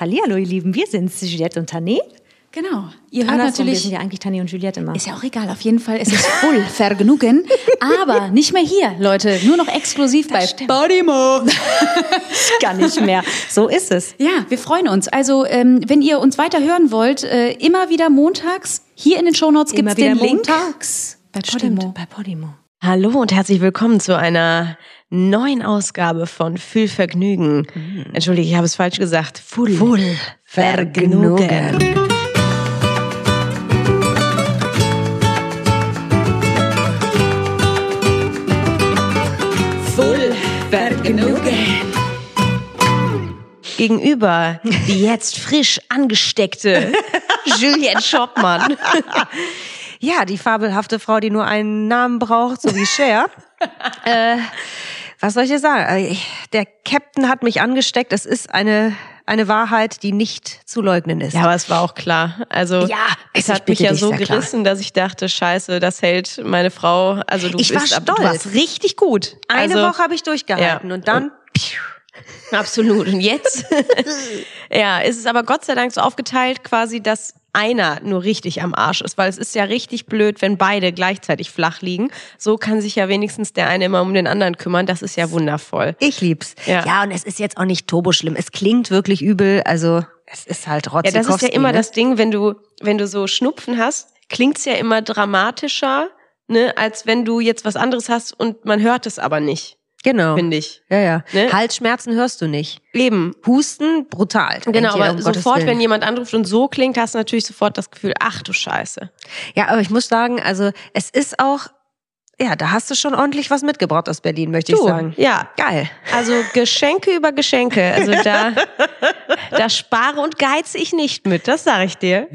Hallihallo, ihr Lieben, wir sind Juliette und Tané. Genau. Ihr hört Andersrum, wir natürlich. sind ja eigentlich Tané und Juliette immer. Ist ja auch egal, auf jeden Fall ist es voll Vergnügen. Aber nicht mehr hier, Leute. Nur noch exklusiv bei stimmt. Podimo. gar nicht mehr. So ist es. Ja, wir freuen uns. Also, ähm, wenn ihr uns weiter hören wollt, äh, immer wieder montags, hier in den Shownotes gibt es wieder den Link. montags. Bei Stimmt, Podimo. bei Podimo. Hallo und herzlich willkommen zu einer neuen Ausgabe von Fühl Vergnügen. Entschuldige, ich habe es falsch gesagt. Full, Full Vergnügen. Full Vergnügen. Gegenüber die jetzt frisch angesteckte Juliette Schoppmann. Ja, die fabelhafte Frau, die nur einen Namen braucht, so wie Cher. äh, was soll ich dir sagen? Äh, Der Captain hat mich angesteckt. Es ist eine, eine Wahrheit, die nicht zu leugnen ist. Ja, aber es war auch klar. Also Ja, es hat ich mich ja so klar. gerissen, dass ich dachte, scheiße, das hält meine Frau. Also du Ich war bist du stolz. warst richtig gut. eine also, Woche habe ich durchgehalten ja. und dann Absolut. Und jetzt? ja, ist es aber Gott sei Dank so aufgeteilt quasi, dass einer nur richtig am Arsch ist, weil es ist ja richtig blöd, wenn beide gleichzeitig flach liegen. So kann sich ja wenigstens der eine immer um den anderen kümmern. Das ist ja wundervoll. ich lieb's. Ja. Ja, und es ist jetzt auch nicht turboschlimm. Es klingt wirklich übel. Also es ist halt Ja, Rotzikowski. das ist ja immer ne? das Ding, wenn du, wenn du so Schnupfen hast, klingt's ja immer dramatischer, ne, als wenn du jetzt was anderes hast und man hört es aber nicht, Genau. finde ich. Ja, ja. Ne? Halsschmerzen hörst du nicht. Eben. Husten, brutal. Genau, aber um sofort, wenn jemand anruft und so klingt, hast du natürlich sofort das Gefühl, ach du Scheiße. Ja, aber ich muss sagen, also es ist auch, ja, da hast du schon ordentlich was mitgebracht aus Berlin, möchte ich Du, sagen. ja. Geil. Also Geschenke über Geschenke. Also da, da spare und geize ich nicht mit, das sage ich dir.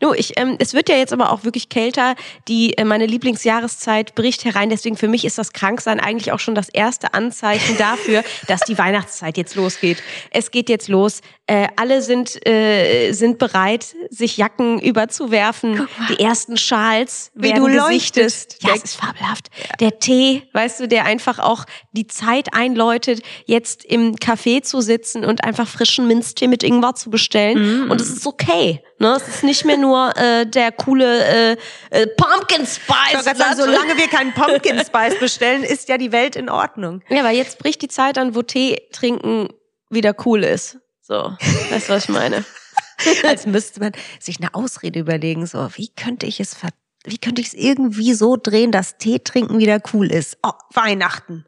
Du, ich, ähm, es wird ja jetzt aber auch wirklich kälter. Die, äh, meine Lieblingsjahreszeit bricht herein. Deswegen für mich ist das Kranksein eigentlich auch schon das erste Anzeichen dafür, dass die Weihnachtszeit jetzt losgeht. Es geht jetzt los. Äh, alle sind, äh, sind bereit, sich Jacken überzuwerfen. Die ersten Schals Wie werden du gesichtet. leuchtest. Ja, es ist fabelhaft. Der Tee, weißt du, der einfach auch die Zeit einläutet, jetzt im Café zu sitzen und einfach frischen Minztee mit Ingwer zu bestellen. Und es ist okay. Ne? Es ist nicht mehr nur äh, der coole äh, äh, Pumpkin Spice. Sagen, solange wir keinen Pumpkin Spice bestellen, ist ja die Welt in Ordnung. Ja, weil jetzt bricht die Zeit an, wo Tee trinken wieder cool ist. So, weißt du, was ich meine? Als müsste man sich eine Ausrede überlegen, so, wie könnte ich es ver wie könnte ich es irgendwie so drehen, dass Tee trinken wieder cool ist? Oh, Weihnachten.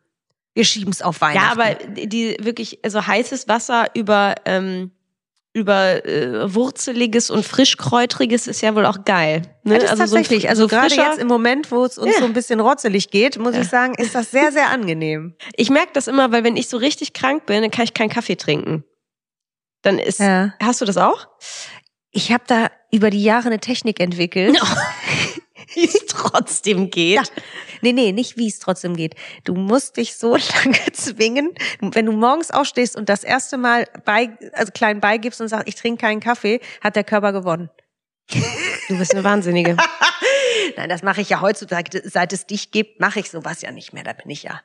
Wir schieben es auf Ja, Weihnachten. aber die wirklich also heißes Wasser über ähm, über äh, wurzeliges und frischkräutriges ist ja wohl auch geil. Ne? Ja, das so ein tatsächlich, fr- also so gerade jetzt im Moment, wo es uns Ja. so ein bisschen rotzelig geht, muss ich sagen, ist das sehr, sehr angenehm. Ich merke das immer, weil wenn ich so richtig krank bin, dann kann ich keinen Kaffee trinken. Dann ist. Ja. Hast du das auch? Ich habe da über die Jahre eine Technik entwickelt. Wie es trotzdem geht. Ja. Nee, nee, nicht wie es trotzdem geht. Du musst dich so lange zwingen, wenn du morgens aufstehst und das erste Mal bei, also klein beigibst und sagst, ich trinke keinen Kaffee, hat der Körper gewonnen. Du bist eine Wahnsinnige. Nein, das mache ich ja heutzutage, seit es dich gibt, mache ich sowas ja nicht mehr. Da bin ich ja,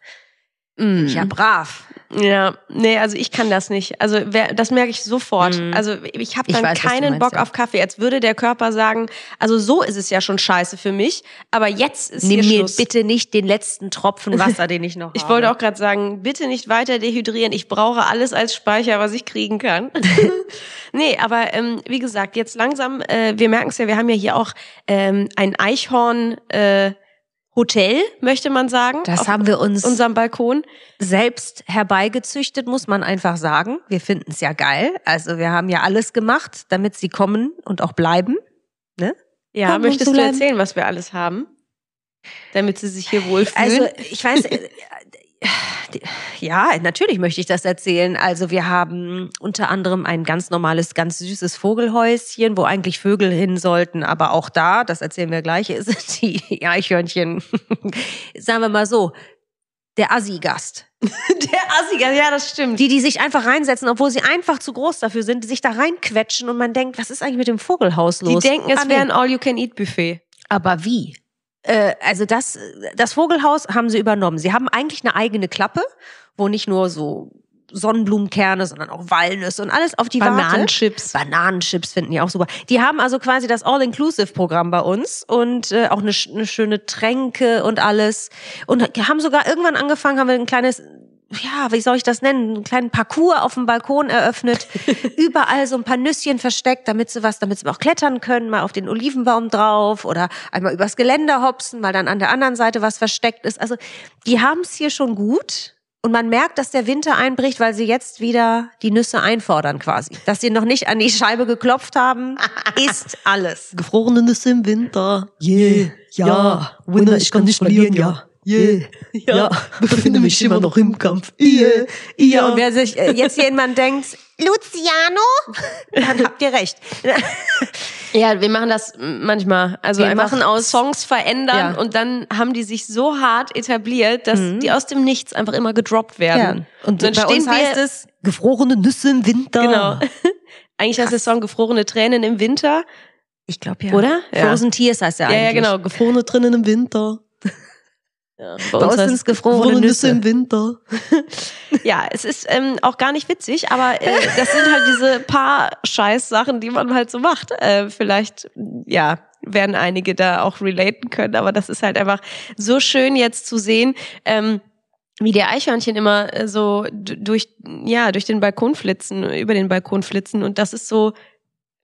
Mm. ich ja brav. Ja, nee, also ich kann das nicht. Also wer, das merke ich sofort. Mhm. Also ich habe Ich dann weiß, was du keinen meinst, Bock ja. auf Kaffee. Als würde der Körper sagen, also so ist es ja schon scheiße für mich, aber jetzt ist Nimm mir Schluss. bitte nicht den letzten Tropfen Wasser, den ich noch Ich habe. wollte auch gerade sagen, bitte nicht weiter dehydrieren. Ich brauche alles als Speicher, was ich kriegen kann. nee, aber ähm, wie gesagt, jetzt langsam, äh, wir merken es ja, wir haben ja hier auch ähm, ein Eichhorn äh, Hotel, möchte man sagen. Das haben wir uns unserem Balkon. selbst herbeigezüchtet, muss man einfach sagen. Wir finden es ja geil. Also wir haben ja alles gemacht, damit sie kommen und auch bleiben. Ne? Ja, Kommen, möchtest du bleiben. erzählen, was wir alles haben? Damit sie sich hier wohlfühlen. Also ich weiß, äh, ja, natürlich möchte ich das erzählen. Also wir haben unter anderem ein ganz normales, ganz süßes Vogelhäuschen, wo eigentlich Vögel hin sollten. Aber auch da, das erzählen wir gleich, sind die Eichhörnchen, sagen wir mal so, der Assi-Gast. der Assiger, ja, das stimmt. Die, die sich einfach reinsetzen, obwohl sie einfach zu groß dafür sind, die sich da reinquetschen und man denkt, was ist eigentlich mit dem Vogelhaus Die los? denken, es Ah, wäre ein All-You-Can-Eat-Buffet. Aber wie? Äh, also das, das Vogelhaus haben sie übernommen. Sie haben eigentlich eine eigene Klappe, wo nicht nur so Sonnenblumenkerne, sondern auch Walnüsse und alles auf die Bananenchips. Warte. Bananenchips finden die auch super. Die haben also quasi das All-Inclusive-Programm bei uns und äh, auch eine, eine schöne Tränke und alles. Und haben sogar irgendwann angefangen, haben wir ein kleines ja, wie soll ich das nennen, einen kleinen Parcours auf dem Balkon eröffnet, überall so ein paar Nüsschen versteckt, damit sie was, damit sie auch klettern können, mal auf den Olivenbaum drauf oder einmal übers Geländer hopsen, weil dann an der anderen Seite was versteckt ist. Also die haben es hier schon gut. Und man merkt, dass der Winter einbricht, weil sie jetzt wieder die Nüsse einfordern quasi. Dass sie noch nicht an die Scheibe geklopft haben, ist alles. Gefrorene Nüsse im Winter. Yeah, ja, ja. Winner, ich kann nicht verlieren, ja. Yeah, ja, ja. befinde mich immer noch im Kampf. Yeah, ja. ja. Und wer sich äh, jetzt jemand denkt, Luciano, dann habt ihr recht. ja, wir machen das manchmal. Also wir einfach machen aus Songs verändern ja. und dann haben die sich so hart etabliert, dass mhm. die aus dem Nichts einfach immer gedroppt werden. Ja. Und dann bei stehen uns heißt wir, es gefrorene Nüsse im Winter. Genau. Eigentlich heißt der Song gefrorene Tränen im Winter. Ich glaube ja. Oder? Frozen Tears heißt der eigentlich. Ja, ja, genau. Gefrorene Tränen im Winter. Ja, bei, bei uns, sind es gefrorene Nüsse. im Winter. ja, es ist ähm, auch gar nicht witzig, aber äh, das sind halt diese paar Scheiß-Sachen, die man halt so macht. Äh, vielleicht, ja, werden einige da auch relaten können, aber das ist halt einfach so schön jetzt zu sehen. Ähm, wie der Eichhörnchen immer äh, so durch ja durch den Balkon flitzen über den Balkon flitzen und das ist so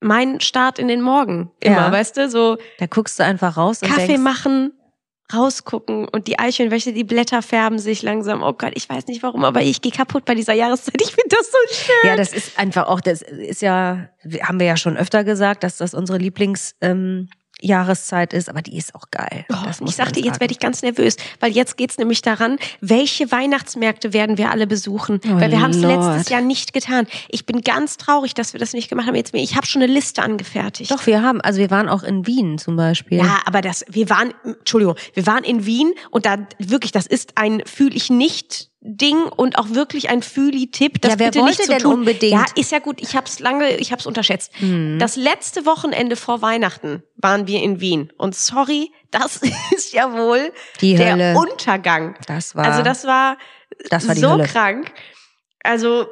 mein Start in den Morgen immer ja. weißt du so da guckst du einfach raus Kaffee und denkst, machen rausgucken und die Eichhörnchen, die Blätter färben sich langsam. Oh Gott, ich weiß nicht warum, aber ich gehe kaputt bei dieser Jahreszeit. Ich finde das so schön. Ja, das ist einfach auch, das ist ja, haben wir ja schon öfter gesagt, dass das unsere Lieblings ähm, Jahreszeit ist, aber die ist auch geil. Oh, ich sagte, jetzt werde ich ganz nervös, weil jetzt geht's nämlich daran, welche Weihnachtsmärkte werden wir alle besuchen? Oh, weil wir haben es letztes Jahr nicht getan. Ich bin ganz traurig, dass wir das nicht gemacht haben. Jetzt, ich habe schon eine Liste angefertigt. Doch, wir haben, also wir waren auch in Wien zum Beispiel. Ja, aber das, wir waren, Entschuldigung, wir waren in Wien und da wirklich, das ist ein fühle ich nicht Ding und auch wirklich ein Fühli-Tipp. Das ja, wer bitte wollte nicht zu denn tun. unbedingt? Ja, ist ja gut. Ich habe es lange, ich habe es unterschätzt. Mhm. Das letzte Wochenende vor Weihnachten waren wir in Wien und sorry, das ist ja wohl die der Hölle. Untergang. Das war also das war, das war so Hölle. krank. Also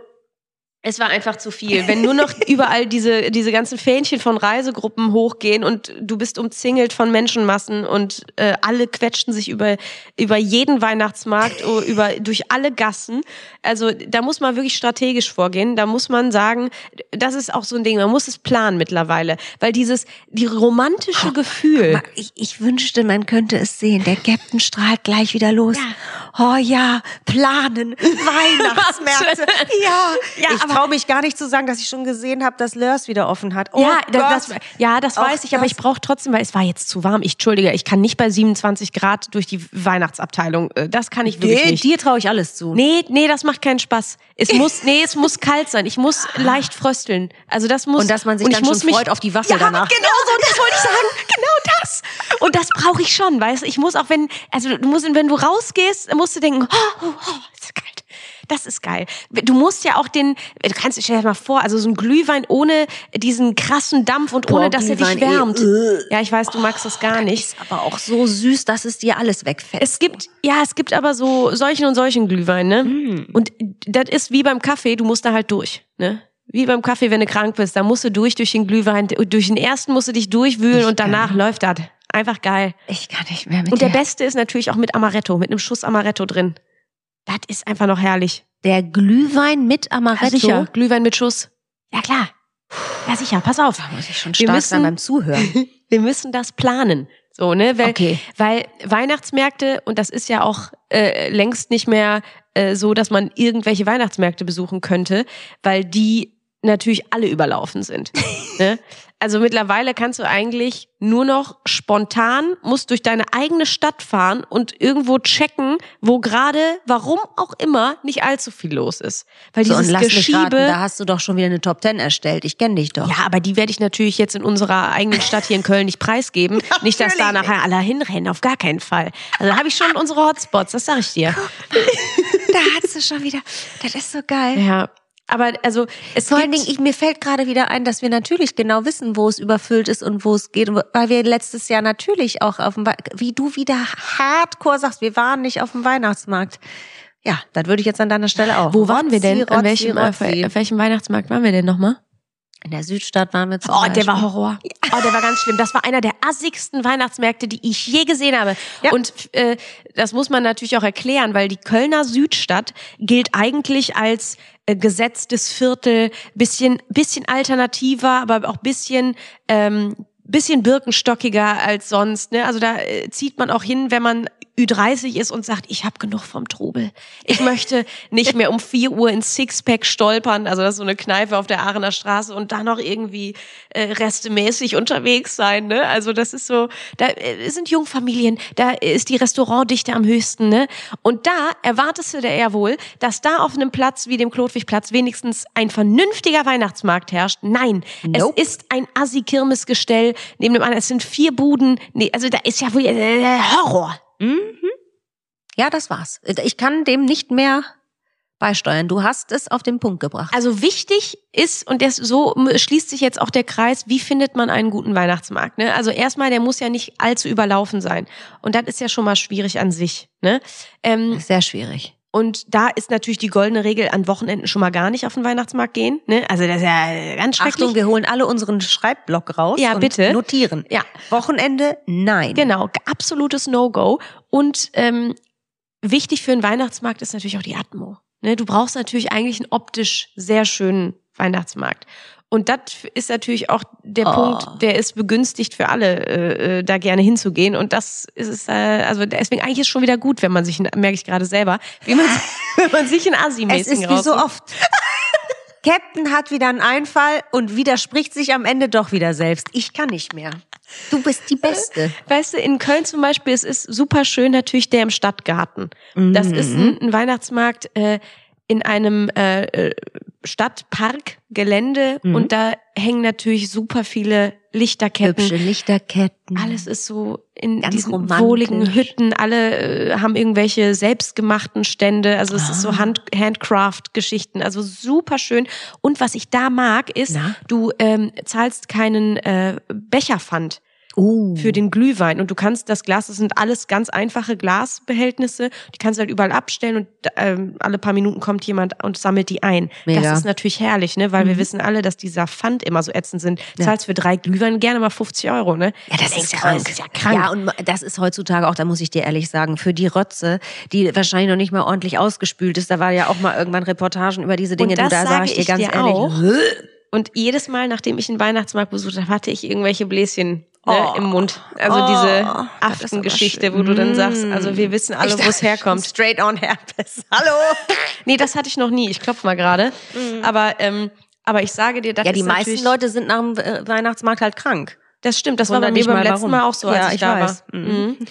es war einfach zu viel. Wenn nur noch überall diese, diese ganzen Fähnchen von Reisegruppen hochgehen und du bist umzingelt von Menschenmassen und äh, alle quetschen sich über, über jeden Weihnachtsmarkt, über, durch alle Gassen. Also da muss man wirklich strategisch vorgehen. Da muss man sagen, das ist auch so ein Ding, man muss es planen mittlerweile. Weil dieses, die romantische oh, Gefühl. Ich, ich wünschte, man könnte es sehen. Der Captain strahlt gleich wieder los. Ja. Oh ja, planen, Weihnachtsmärkte. ja, ja ich traue mich gar nicht zu sagen, dass ich schon gesehen habe, dass Lörs wieder offen hat. Oh ja, das, das, ja, das weiß ich, aber ich brauche trotzdem, weil es war jetzt zu warm. Ich entschuldige, ich kann nicht bei 27 Grad durch die Weihnachtsabteilung. Äh, das kann ich wirklich nee, nicht. Dir traue ich alles zu. Nee, nee, das macht keinen Spaß. Es muss, nee, es muss kalt sein. Ich muss leicht frösteln. Also das muss. Und dass man sich dann schon freut auf die Waffel ja, danach. Genau so, das wollte ich sagen. Genau das. Und das brauche ich schon, weißt du. Ich muss auch, wenn, also du musst, wenn du rausgehst, musst du denken, oh, oh, oh, ist kalt. Das ist geil. Du musst ja auch den, du kannst, stell dir mal vor, also so ein Glühwein ohne diesen krassen Dampf und ohne, Boah, dass Glühwein er dich wärmt. Eh, ja, ich weiß, du magst das gar nicht. Ist aber auch so süß, dass es dir alles wegfällt. Es gibt, ja, es gibt aber so solchen und solchen Glühwein, ne? Mm. Und das ist wie beim Kaffee, du musst da halt durch, ne? Wie beim Kaffee, wenn du krank bist, da musst du durch, durch den Glühwein, durch den ersten musst du dich durchwühlen ich und danach kann. läuft das. Einfach geil. Ich kann nicht mehr mit Und der dir. beste ist natürlich auch mit Amaretto, mit einem Schuss Amaretto drin. Das ist einfach noch herrlich. Der Glühwein mit Amaretto? Ja, sicher, Glühwein mit Schuss. Ja klar. Ja sicher, pass auf. Da muss ich schon stark müssen, sein beim Zuhören. wir müssen das planen. So, ne? Weil, okay. weil Weihnachtsmärkte, und das ist ja auch äh, längst nicht mehr äh, so, dass man irgendwelche Weihnachtsmärkte besuchen könnte, weil die natürlich alle überlaufen sind. ne? Also mittlerweile kannst du eigentlich nur noch spontan, musst durch deine eigene Stadt fahren und irgendwo checken, wo gerade, warum auch immer, nicht allzu viel los ist. Weil so, dieses und lass Geschiebe. Raten, da hast du doch schon wieder eine Top Ten erstellt. Ich kenne dich doch. Ja, aber die werde ich natürlich jetzt in unserer eigenen Stadt hier in Köln nicht preisgeben. nicht, dass da nachher alle hinrennen, auf gar keinen Fall. Also da habe ich schon unsere Hotspots, das sage ich dir. da hast du schon wieder. Das ist so geil. Ja. Aber also es vor allen Dingen, ich, mir fällt gerade wieder ein, dass wir natürlich genau wissen, wo es überfüllt ist und wo es geht, weil wir letztes Jahr natürlich auch auf dem, wie du wieder Hardcore sagst, wir waren nicht auf dem Weihnachtsmarkt. Ja, das würde ich jetzt an deiner Stelle auch. Wo waren wir denn? Rotzi, An welchem, Rotzi, auf Rotzi. welchem Weihnachtsmarkt waren wir denn nochmal? In der Südstadt waren wir zum Oh, der Beispiel. war Horror. Oh, der war ganz schlimm. Das war einer der assigsten Weihnachtsmärkte, die ich je gesehen habe. Ja. Und äh, das muss man natürlich auch erklären, weil die Kölner Südstadt gilt eigentlich als gesetztes Viertel, bisschen bisschen alternativer, aber auch bisschen ähm, bisschen birkenstockiger als sonst. Ne? Also da äh, zieht man auch hin, wenn man Ü30 ist und sagt, ich habe genug vom Trubel. Ich möchte nicht mehr um 4 Uhr ins Sixpack stolpern, also das ist so eine Kneipe auf der Aachener Straße und dann noch irgendwie äh, restemäßig unterwegs sein. Ne? Also das ist so, da äh, sind Jungfamilien, da ist die Restaurantdichte am höchsten. Ne? Und da erwartest du ja wohl, dass da auf einem Platz wie dem Klotwigplatz wenigstens ein vernünftiger Weihnachtsmarkt herrscht. Nein, Nope. es ist ein Assi-Kirmesgestell neben dem anderen. Es sind vier Buden. Nee, also da ist ja wohl äh, Horror. Ja, das war's. Ich kann dem nicht mehr beisteuern. Du hast es auf den Punkt gebracht. Also wichtig ist, und das, so schließt sich jetzt auch der Kreis, wie findet man einen guten Weihnachtsmarkt? Ne? Also erstmal, der muss ja nicht allzu überlaufen sein. Und das ist ja schon mal schwierig an sich. Ne? Ähm, Sehr schwierig. Und da ist natürlich die goldene Regel, an Wochenenden schon mal gar nicht auf den Weihnachtsmarkt gehen. Ne? Also das ist ja ganz schrecklich. Achtung, wir holen alle unseren Schreibblock raus Ja, und bitte. notieren. Ja. Wochenende, nein. Genau, absolutes No-Go. Und ähm, wichtig für einen Weihnachtsmarkt ist natürlich auch die Atmo. Ne, du brauchst natürlich eigentlich einen optisch sehr schönen Weihnachtsmarkt. Und das ist natürlich auch der Oh. Punkt, der ist begünstigt für alle, äh, äh, da gerne hinzugehen. Und das ist es, äh, also deswegen eigentlich ist schon wieder gut, wenn man sich, merke ich gerade selber, wie man, wenn man sich ein Es Assi-mäßigen ist wie so oft. Captain hat wieder einen Einfall und widerspricht sich am Ende doch wieder selbst. Ich kann nicht mehr. Du bist die Beste. Weißt du, in Köln zum Beispiel, es ist super schön natürlich der im Stadtgarten. Das ist ein, ein Weihnachtsmarkt äh, in einem äh, äh, Stadtparkgelände Mhm. und da hängen natürlich super viele Lichterketten. Hübsche Lichterketten. Alles ist so in Ganz diesen romantisch. wohligen Hütten. Alle äh, haben irgendwelche selbstgemachten Stände. Also es ist Ah. so Hand Handcraft-Geschichten. Also super schön. Und was ich da mag, ist, Na? du ähm, zahlst keinen äh, Becherpfand Oh. für den Glühwein. Und du kannst das Glas, das sind alles ganz einfache Glasbehältnisse, die kannst du halt überall abstellen und ähm, alle paar Minuten kommt jemand und sammelt die ein. Mega. Das ist natürlich herrlich, ne? Weil wir wissen alle, dass dieser Pfand immer so ätzend sind. Zahlst für drei Glühwein gerne mal 50 Euro, ne? Ja, das ist du, krank. Das ist ja krank. Ja, und das ist heutzutage auch, da muss ich dir ehrlich sagen, für die Rotze, die wahrscheinlich noch nicht mal ordentlich ausgespült ist. Da war ja auch mal irgendwann Reportagen über diese Dinge. Und das du, da sage sage ich dir ganz dir ehrlich. auch. Und jedes Mal, nachdem ich einen Weihnachtsmarkt besucht habe, hatte ich irgendwelche Bläschen ne, Oh. im Mund. Also Oh, diese Aftengeschichte, wo du dann sagst, also wir wissen alle, wo es herkommt. Straight on Herpes. Hallo. Nee, das hatte ich noch nie. Ich klopf mal gerade. Aber, ähm, aber ich sage dir, das Ja, die ist meisten Leute sind nach dem äh, Weihnachtsmarkt halt krank. Das stimmt, das war Wundert bei mir beim letzten warum. Mal auch so, als Ja, ich, ich da weiß. war. Mhm.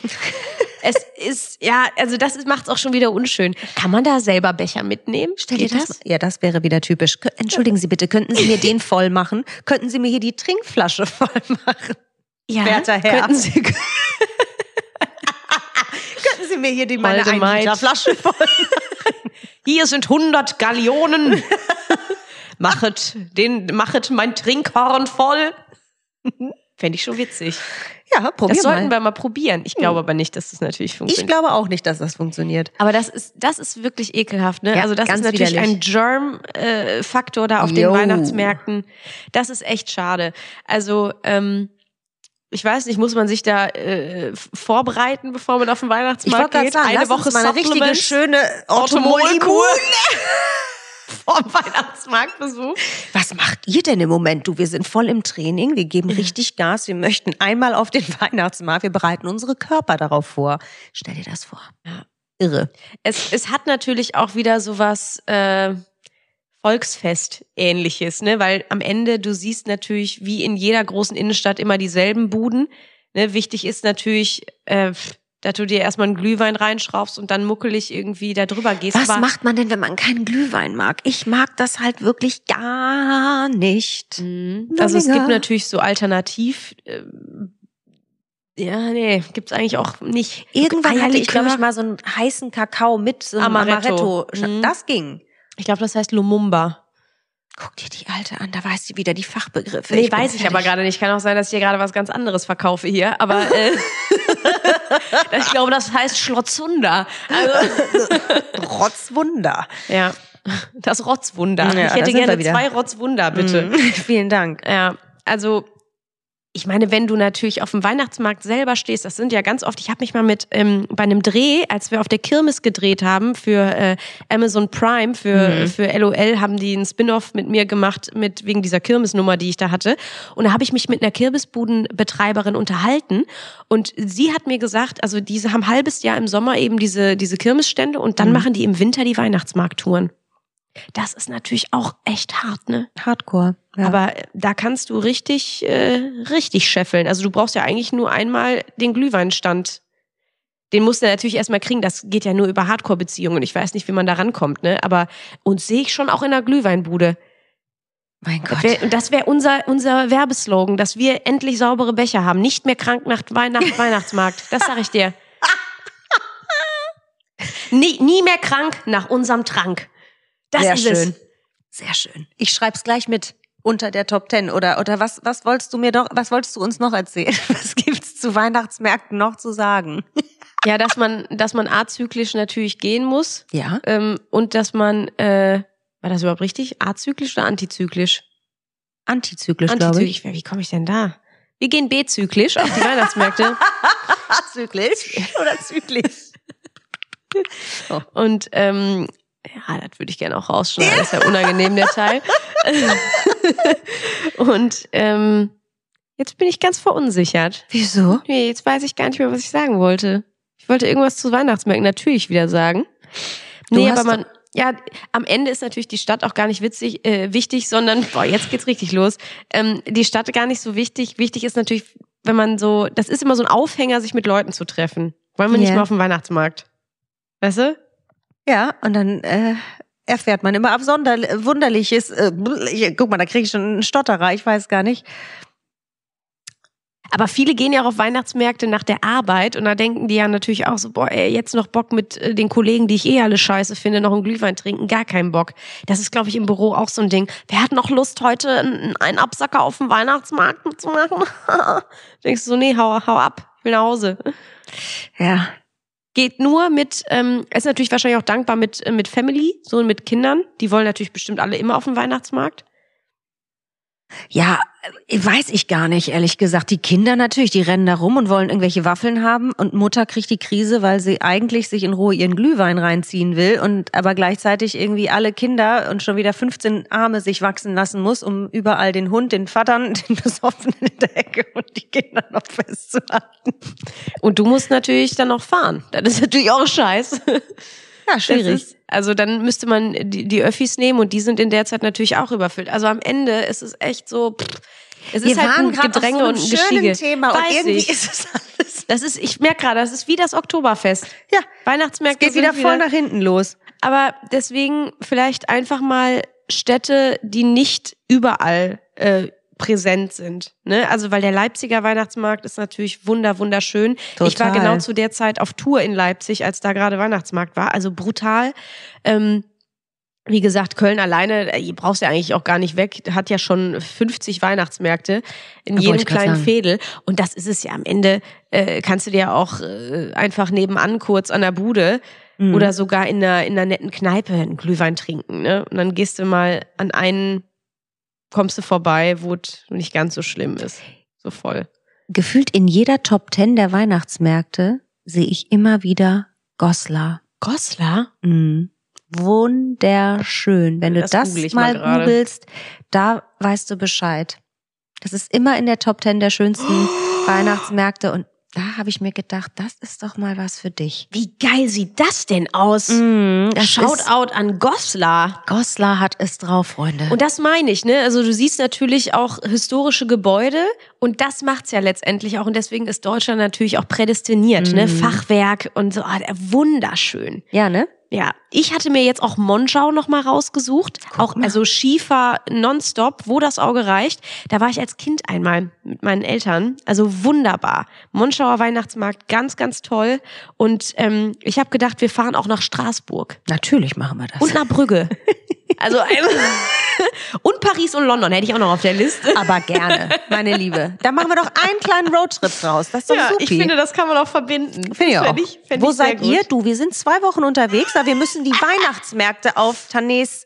es ist, ja, also das macht es auch schon wieder unschön. Kann man da selber Becher mitnehmen? Stell dir Geht das? Ja, das wäre wieder typisch. Entschuldigen Sie bitte, könnten Sie mir den voll machen? Könnten Sie mir hier die Trinkflasche voll machen? Ja, Werter Herr. könnten Sie, Könnten Sie mir hier die meine Holde 1 Maid. Liter Flasche voll hier sind 100 Gallionen. machet den, machet mein Trinkhorn voll. Fände ich schon witzig. Ja, probier Das sollten mal. wir mal probieren. Ich glaube aber nicht, dass das natürlich funktioniert. Ich glaube auch nicht, dass das funktioniert. Aber das ist, das ist wirklich ekelhaft, ne? Ja, also das ist natürlich widerlich. ein Germ-Faktor da auf den Jo. Weihnachtsmärkten. Das ist echt schade. Also, ähm, ich weiß nicht, muss man sich da äh, vorbereiten, bevor man auf den Ich Weihnachtsmarkt gerade geht? sagen, Eine Woche mal eine richtige, schöne Orthomol-Kur. vorm Weihnachtsmarktbesuch. Was macht ihr denn im Moment? Du, wir sind voll im Training, wir geben richtig Gas, wir möchten einmal auf den Weihnachtsmarkt, wir bereiten unsere Körper darauf vor. Stell dir das vor. Ja. Irre. Es, es hat natürlich auch wieder sowas äh, Volksfest-ähnliches, ne? Weil am Ende, du siehst natürlich, wie in jeder großen Innenstadt immer dieselben Buden. Ne? Wichtig ist natürlich, äh, dass du dir erstmal einen Glühwein reinschraubst und dann muckelig irgendwie da drüber gehst. Was Aber- macht man denn, wenn man keinen Glühwein mag? Ich mag das halt wirklich gar nicht. Mhm. Also es gibt natürlich so alternativ. Äh, ja, nee, gibt's eigentlich auch nicht. Irgendwann hatte ich, glaube ich, mal so einen heißen Kakao mit so einem Amaretto. Amaretto. Mhm. Das ging. Ich glaube, das heißt Lumumba. Guck dir die Alte an, da weiß sie wieder die Fachbegriffe. Nee, bin weiß ich aber gerade nicht. Kann auch sein, dass ich hier gerade was ganz anderes verkaufe hier. Aber äh, ich glaube, das heißt Schlotzhunder. Also, Rotzwunder. ja, das Rotzwunder. Ja, ich hätte gerne zwei Rotzwunder, bitte. Mhm. Vielen Dank. Ja, also ich meine, wenn du natürlich auf dem Weihnachtsmarkt selber stehst, das sind ja ganz oft, ich habe mich mal mit ähm, bei einem Dreh, als wir auf der Kirmes gedreht haben für äh, Amazon Prime, für, für LOL, haben die einen Spin-off mit mir gemacht, mit wegen dieser Kirmesnummer, die ich da hatte. Und da habe ich mich mit einer Kirmesbudenbetreiberin unterhalten und sie hat mir gesagt, also diese haben halbes Jahr im Sommer eben diese, diese Kirmesstände und dann machen die im Winter die Weihnachtsmarkttouren. Das ist natürlich auch echt hart, ne? Hardcore. Ja. Aber äh, da kannst du richtig, äh, richtig scheffeln. Also du brauchst ja eigentlich nur einmal den Glühweinstand. Den musst du natürlich erstmal kriegen. Das geht ja nur über Hardcore-Beziehungen. Ich weiß nicht, wie man da rankommt, ne? Aber uns sehe ich schon auch in der Glühweinbude. mein Gott. und das wäre unser, unser Werbeslogan, dass wir endlich saubere Becher haben. Nicht mehr krank nach Weihnacht, Weihnachtsmarkt. Das sag ich dir. Nie, nie mehr krank nach unserem Trank. Das Sehr ist schön. es. Sehr schön. Ich schreib's gleich mit unter der Top Ten oder oder was was wolltest du mir doch was wolltest du uns noch erzählen? Was gibt's zu Weihnachtsmärkten noch zu sagen? Ja, dass man, dass man azyklisch natürlich gehen muss. Ja. Ähm, und dass man, äh, war das überhaupt richtig? Azyklisch oder antizyklisch? Antizyklisch, glaube ich. Antizyklisch. Wie komme ich denn da? Wir gehen bezyklisch auf die Weihnachtsmärkte. Zyklisch oder zyklisch? Und ähm, ja, das würde ich gerne auch rausschneiden. Das ist ja unangenehm, der Teil. und ähm, jetzt bin ich ganz verunsichert. Wieso? Nee, jetzt weiß ich gar nicht mehr, was ich sagen wollte. Ich wollte irgendwas zu Weihnachtsmärkten natürlich wieder sagen. Du Nee, aber man, ja, am Ende ist natürlich die Stadt auch gar nicht witzig, äh, wichtig, sondern, boah, jetzt geht's richtig los. Ähm, die Stadt gar nicht so wichtig. Wichtig ist natürlich, wenn man so, das ist immer so ein Aufhänger, sich mit Leuten zu treffen. Wollen wir nicht Ja. mal auf dem Weihnachtsmarkt? Weißt du? Ja, und dann äh, erfährt man immer Absonder Wunderliches. Äh, guck mal, da kriege ich schon einen Stotterer, ich weiß gar nicht. Aber viele gehen ja auch auf Weihnachtsmärkte nach der Arbeit und da denken die ja natürlich auch so, boah, ey, jetzt noch Bock mit äh, den Kollegen, die ich eh alle scheiße finde, noch einen Glühwein trinken, gar keinen Bock. Das ist, glaube ich, im Büro auch so ein Ding. Wer hat noch Lust, heute einen einen Absacker auf dem Weihnachtsmarkt zu machen? Denkst du so, nee, hau, hau ab, ich will nach Hause. Ja. Geht nur mit, ähm, ist natürlich wahrscheinlich auch dankbar mit, äh, mit Family, so mit Kindern. Die wollen natürlich bestimmt alle immer auf dem Weihnachtsmarkt. Ja, äh, weiß ich gar nicht, ehrlich gesagt. Die Kinder natürlich, die rennen da rum und wollen irgendwelche Waffeln haben und Mutter kriegt die Krise, weil sie eigentlich sich in Ruhe ihren Glühwein reinziehen will und aber gleichzeitig irgendwie alle Kinder und schon wieder 15 Arme sich wachsen lassen muss, um überall den Hund, den Vatern, den Besoffenen in der Ecke und die Kinder noch festzuhalten. Und du musst natürlich dann noch fahren. Das ist natürlich auch scheiß. Ja, ist, also dann müsste man die, die Öffis nehmen und die sind in der Zeit natürlich auch überfüllt. Also am Ende ist es echt so, pff, es ist halt ein Gedränge so und ein Gestiege. Thema und Weiß irgendwie ich. ist es alles. Das ist, ich merke gerade, das ist wie das Oktoberfest. Ja, Weihnachtsmärkte es geht wieder voll nach hinten los. Aber deswegen vielleicht einfach mal Städte, die nicht überall äh, präsent sind. Ne? Also weil der Leipziger Weihnachtsmarkt ist natürlich wunder wunderschön. Ich war Total. genau zu der Zeit auf Tour in Leipzig, als da gerade Weihnachtsmarkt war. Also brutal. Ähm, wie gesagt, Köln alleine, äh, brauchst ja eigentlich auch gar nicht weg, hat ja schon 50 Weihnachtsmärkte in Wollte jedem kleinen. Fädel. Und das ist es ja am Ende, äh, kannst du dir auch äh, einfach nebenan kurz an der Bude Mhm. oder sogar in einer, in einer netten Kneipe einen Glühwein trinken. Ne? Und dann gehst du mal an einen, kommst du vorbei, wo es nicht ganz so schlimm ist. So voll. Gefühlt in jeder Top Ten der Weihnachtsmärkte sehe ich immer wieder Goslar. Goslar? Mhm. Wunderschön. Wenn du Das mal, mal googelst, da weißt du Bescheid. Das ist immer in der Top Ten der schönsten Weihnachtsmärkte und da habe ich mir gedacht, das ist doch mal was für dich. Wie geil sieht das denn aus? Mhm, das ist, Shoutout an Goslar. Goslar hat es drauf, Freunde. Und das meine ich, ne? Also du siehst natürlich auch historische Gebäude und das macht's ja letztendlich auch und deswegen ist Deutschland natürlich auch prädestiniert, ne? Fachwerk und so, ah, wunderschön. ja, ne? Ja, ich hatte mir jetzt auch Monschau noch mal rausgesucht, auch also Skifahr nonstop, wo das Auge reicht. Da war ich als Kind einmal mit meinen Eltern, also wunderbar. Monschauer Weihnachtsmarkt, ganz ganz toll. Und ähm, ich habe gedacht, wir fahren auch nach Straßburg Natürlich machen wir das. und nach Brügge. Also und Paris und London hätte ich auch noch auf der Liste. Aber gerne, meine Liebe. Da machen wir doch einen kleinen Roadtrip draus. Das ist doch Ja, supi. ich finde, das kann man auch verbinden. Finde ich auch. Fänd ich, fänd Wo ich seid gut. ihr? Du, wir sind zwei Wochen unterwegs, aber wir müssen die Weihnachtsmärkte auf Tanés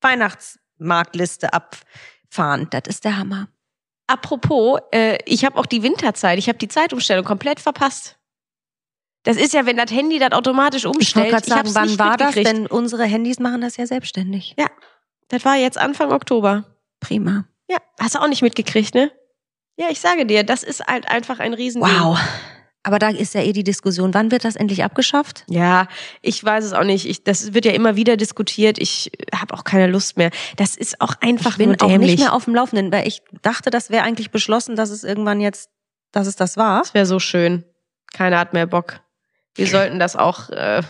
Weihnachtsmarktliste abfahren. Das ist der Hammer. Apropos, äh, ich habe auch die Winterzeit, ich habe die Zeitumstellung komplett verpasst. Das ist ja, wenn das Handy das automatisch Ich wollte umstellt. gerade sagen, wann war das? Denn unsere Handys machen das ja selbstständig. Ja, das war jetzt Anfang Oktober. Prima. Ja, hast du auch nicht mitgekriegt, ne? Ja, ich sage dir, das ist halt einfach ein Riesending. Wow. Aber da ist ja eh die Diskussion, wann wird das endlich abgeschafft? Ja, ich weiß es auch nicht. Ich, das wird ja immer wieder diskutiert. Ich habe auch keine Lust mehr. Das ist auch einfach Ich bin nur auch dämlich. nicht mehr auf dem Laufenden, weil ich dachte, das wäre eigentlich beschlossen, dass es irgendwann jetzt, dass es das war. Das wäre so schön. Keiner hat mehr Bock. Wir sollten das auch, äh,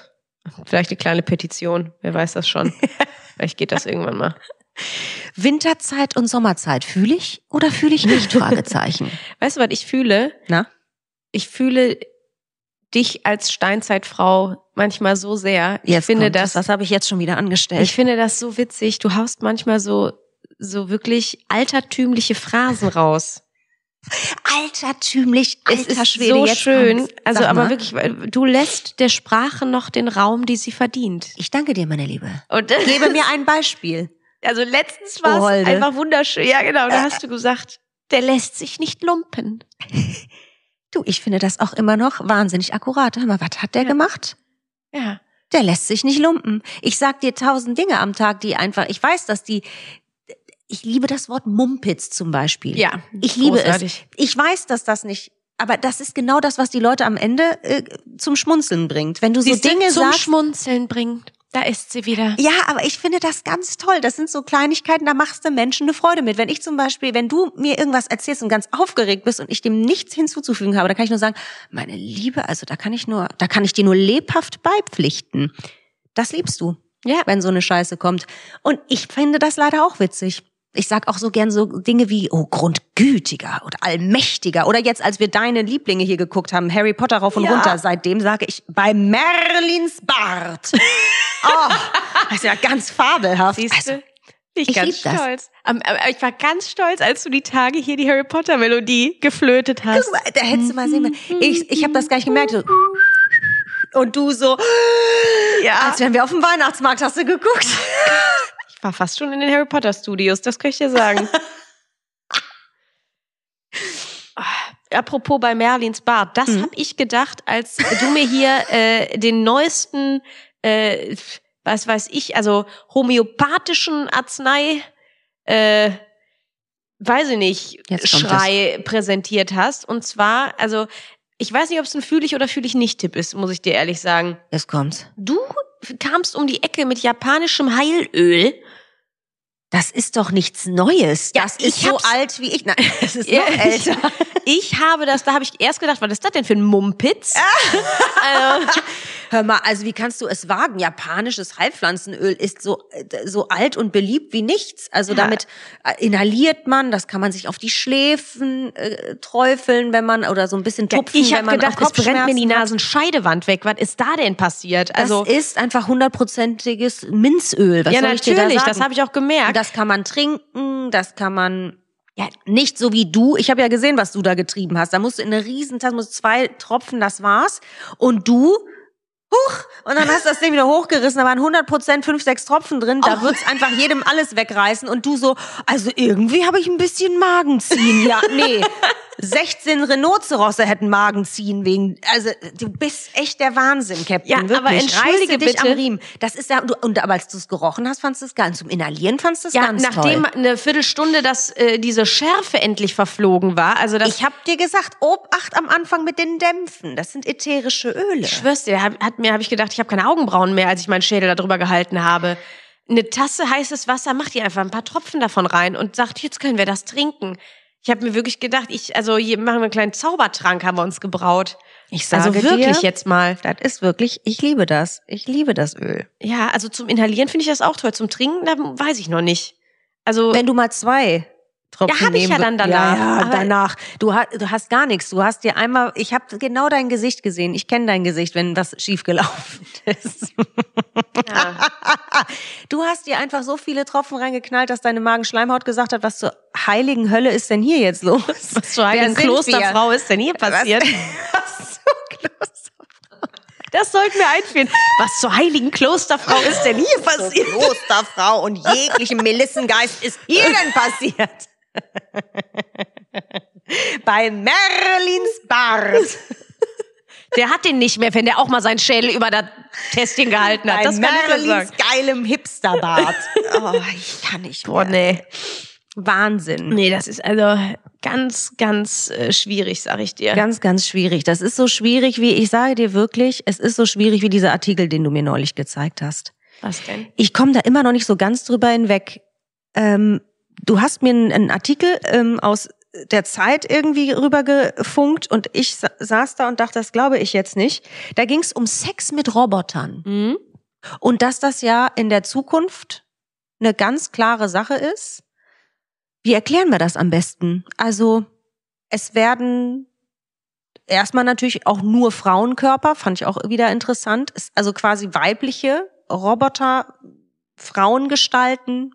vielleicht eine kleine Petition, wer weiß das schon. vielleicht geht das irgendwann mal. Winterzeit und Sommerzeit, fühle ich oder fühle ich nicht? Fragezeichen. Weißt du, was ich fühle? Na? Ich fühle dich als Steinzeitfrau manchmal so sehr. Ich Jetzt finde kommt das. Was habe ich jetzt schon wieder angestellt? ich finde das so witzig. Du haust manchmal so, so wirklich altertümliche Phrasen raus. Altertümlich, Es alter ist Schwede, so schön. kommt's. Also, aber wirklich, du lässt der Sprache noch den Raum, die sie verdient. Ich danke dir, meine Liebe. Und Gebe mir ein Beispiel. Also letztens war Oh, es Holde. einfach wunderschön. Ja, genau, da hast du gesagt, der lässt sich nicht lumpen. Du, ich finde das auch immer noch wahnsinnig akkurat. Hör mal, was hat der Ja. gemacht? Ja. Der lässt sich nicht lumpen. Ich sag dir tausend Dinge am Tag, die einfach, ich weiß, dass die, ich liebe das Wort Mumpitz zum Beispiel. Ja. Ich liebe großartig. es. Ich weiß, dass das nicht, aber das ist genau das, was die Leute am Ende äh, zum Schmunzeln bringt. Wenn du so Siehste, Dinge zum sagst. Schmunzeln bringt. Da ist sie wieder. Ja, aber ich finde das ganz toll. Das sind so Kleinigkeiten, da machst du Menschen eine Freude mit. Wenn ich zum Beispiel, wenn du mir irgendwas erzählst und ganz aufgeregt bist und ich dem nichts hinzuzufügen habe, da kann ich nur sagen, meine Liebe, also da kann ich nur, da kann ich dir nur lebhaft beipflichten. Das liebst du, Ja. wenn so eine Scheiße kommt. Und ich finde das leider auch witzig. Ich sag auch so gern so Dinge wie, oh, grundgütiger oder allmächtiger. Oder jetzt, als wir deine Lieblinge hier geguckt haben, Harry Potter rauf und Ja. runter, seitdem sage ich, bei Merlins Bart. Oh, das ist ja ganz fabelhaft. Siehst Also, du? ich, ich ganz das. stolz. Am- am- Ich war ganz stolz, als du die Tage hier die Harry Potter Melodie geflötet hast. guck mal, da hättest du mal sehen müssen. Ich, ich habe das gar nicht gemerkt. So. Und du so, Ja. als wären wir auf dem Weihnachtsmarkt, hast du geguckt. Ich war fast schon in den Harry Potter Studios, das kann ich dir sagen. Ah, Apropos bei Merlins Bart, das Mhm. hab ich gedacht, als du mir hier äh, den neuesten, äh, was weiß ich, also homöopathischen Arznei, äh, weiß ich nicht, kommt Schrei präsentiert hast. Und zwar, also ich weiß nicht, ob es ein fühlig oder fühlig nicht Tipp ist, muss ich dir ehrlich sagen. Jetzt kommt's. Du kamst um die Ecke mit japanischem Heilöl. Das ist doch nichts Neues. Ja, das ist ich so alt wie ich. Nein, es ist Ja, noch älter. Ich habe das, da habe ich erst gedacht, was ist das denn für ein Mumpitz? also, Hör mal, also wie kannst du es wagen? Japanisches Heilpflanzenöl ist so, äh, so alt und beliebt wie nichts. Also Ja. damit äh, inhaliert man, das kann man sich auf die Schläfen äh, träufeln, wenn man, oder so ein bisschen tupfen, ich wenn man gedacht, es brennt mir die. Nasenscheidewand weg. Was ist da denn passiert? Also, das ist einfach hundertprozentiges Minzöl. Was ja, ich natürlich, das habe ich auch gemerkt. Das kann man trinken, das kann man ja nicht so wie du. Ich habe ja gesehen, was du da getrieben hast. Da musst du in eine Riesentasse, musst zwei Tropfen, das war's. Und du, huch, und dann hast du das Ding wieder hochgerissen. Da waren 100 Prozent, fünf, sechs Tropfen drin. Da wird's einfach jedem alles wegreißen. Und du so, also irgendwie habe ich ein bisschen Magenziehen. Ja, nee. 16 Rhinozerosse hätten Magenziehen wegen, also du bist echt der Wahnsinn, Captain. Ja, wirklich. aber entschuldige dich bitte. am Riemen. Das ist ja, du, und aber als du es gerochen hast, fandst du es geil. Und zum Inhalieren fandst du es ja, ganz nachdem toll. eine Viertelstunde dass äh, diese Schärfe endlich verflogen war, also das Ich hab dir gesagt, Obacht am Anfang mit den Dämpfen. Das sind ätherische Öle. Ich schwör's dir, hat, hat mir habe ich gedacht, ich habe keine Augenbrauen mehr, als ich meinen Schädel darüber gehalten habe. Eine Tasse heißes Wasser, macht ihr einfach ein paar Tropfen davon rein und sagt, jetzt können wir das trinken. Ich habe mir wirklich gedacht, ich also hier machen wir einen kleinen Zaubertrank haben wir uns gebraut. Ich sage Also wirklich dir, jetzt mal. das ist wirklich, ich liebe das. Ich liebe das Öl. Ja, also zum Inhalieren finde ich das auch toll. Zum Trinken, da weiß ich noch nicht. Also Wenn du mal zwei Nasstropfen Ja, hab ich ja dann danach. Ja, ja danach. Du, ha du hast gar nichts. Du hast dir einmal, ich habe genau dein Gesicht gesehen. Ich kenne dein Gesicht, wenn was schiefgelaufen ist. Du hast dir einfach so viele Tropfen reingeknallt, dass deine Magenschleimhaut gesagt hat, was zur heiligen Hölle ist denn hier jetzt los? Was zur heiligen Klosterfrau ist denn hier passiert? Was zur Klosterfrau? Das sollte mir einfielen. Was zur heiligen Klosterfrau ist denn hier passiert? Klosterfrau und jeglichem Melissengeist ist hier denn passiert? Bei Merlins Bart. Der hat den nicht mehr, wenn der auch mal seinen Schädel über das Tässchen gehalten hat. Bei Das kann Merlins geilem Hipsterbart. Oh, ich kann nicht Boah, mehr. nee. Wahnsinn. Nee, das ist also ganz, ganz äh, schwierig, sag ich dir. Ganz, ganz schwierig. Das ist so schwierig, wie ich sage dir wirklich, es ist so schwierig wie dieser Artikel, den du mir neulich gezeigt hast. Was denn? Ich komme da immer noch nicht so ganz drüber hinweg. Ähm, du hast mir einen, Artikel ähm, aus der Zeit irgendwie rübergefunkt und ich sa saß da und dachte, das glaube ich jetzt nicht. Da ging es um Sex mit Robotern Hm? und dass das ja in der Zukunft eine ganz klare Sache ist. Wie erklären wir das am besten? Also es werden erstmal natürlich auch nur Frauenkörper, fand ich auch wieder interessant. Es- Also quasi weibliche Roboter, Frauen gestalten.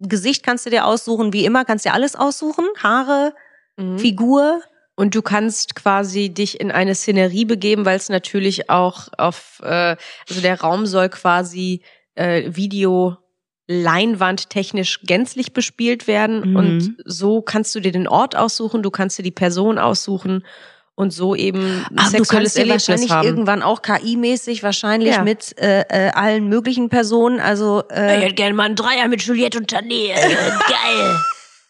Gesicht kannst du dir aussuchen, wie immer, kannst dir alles aussuchen. Haare, Mhm. Figur. Und du kannst quasi dich in eine Szenerie begeben, weil es natürlich auch auf, äh, also der Raum soll quasi äh, Video Leinwand technisch gänzlich bespielt werden Mhm. und so kannst du dir den Ort aussuchen, du kannst dir die Person aussuchen und so eben du sexuelles dir Erlebnis wahrscheinlich haben. irgendwann auch KI-mäßig wahrscheinlich Ja. mit äh, äh, allen möglichen Personen. Also äh, hätte gerne mal einen Dreier mit Juliette und Tané. Äh, geil.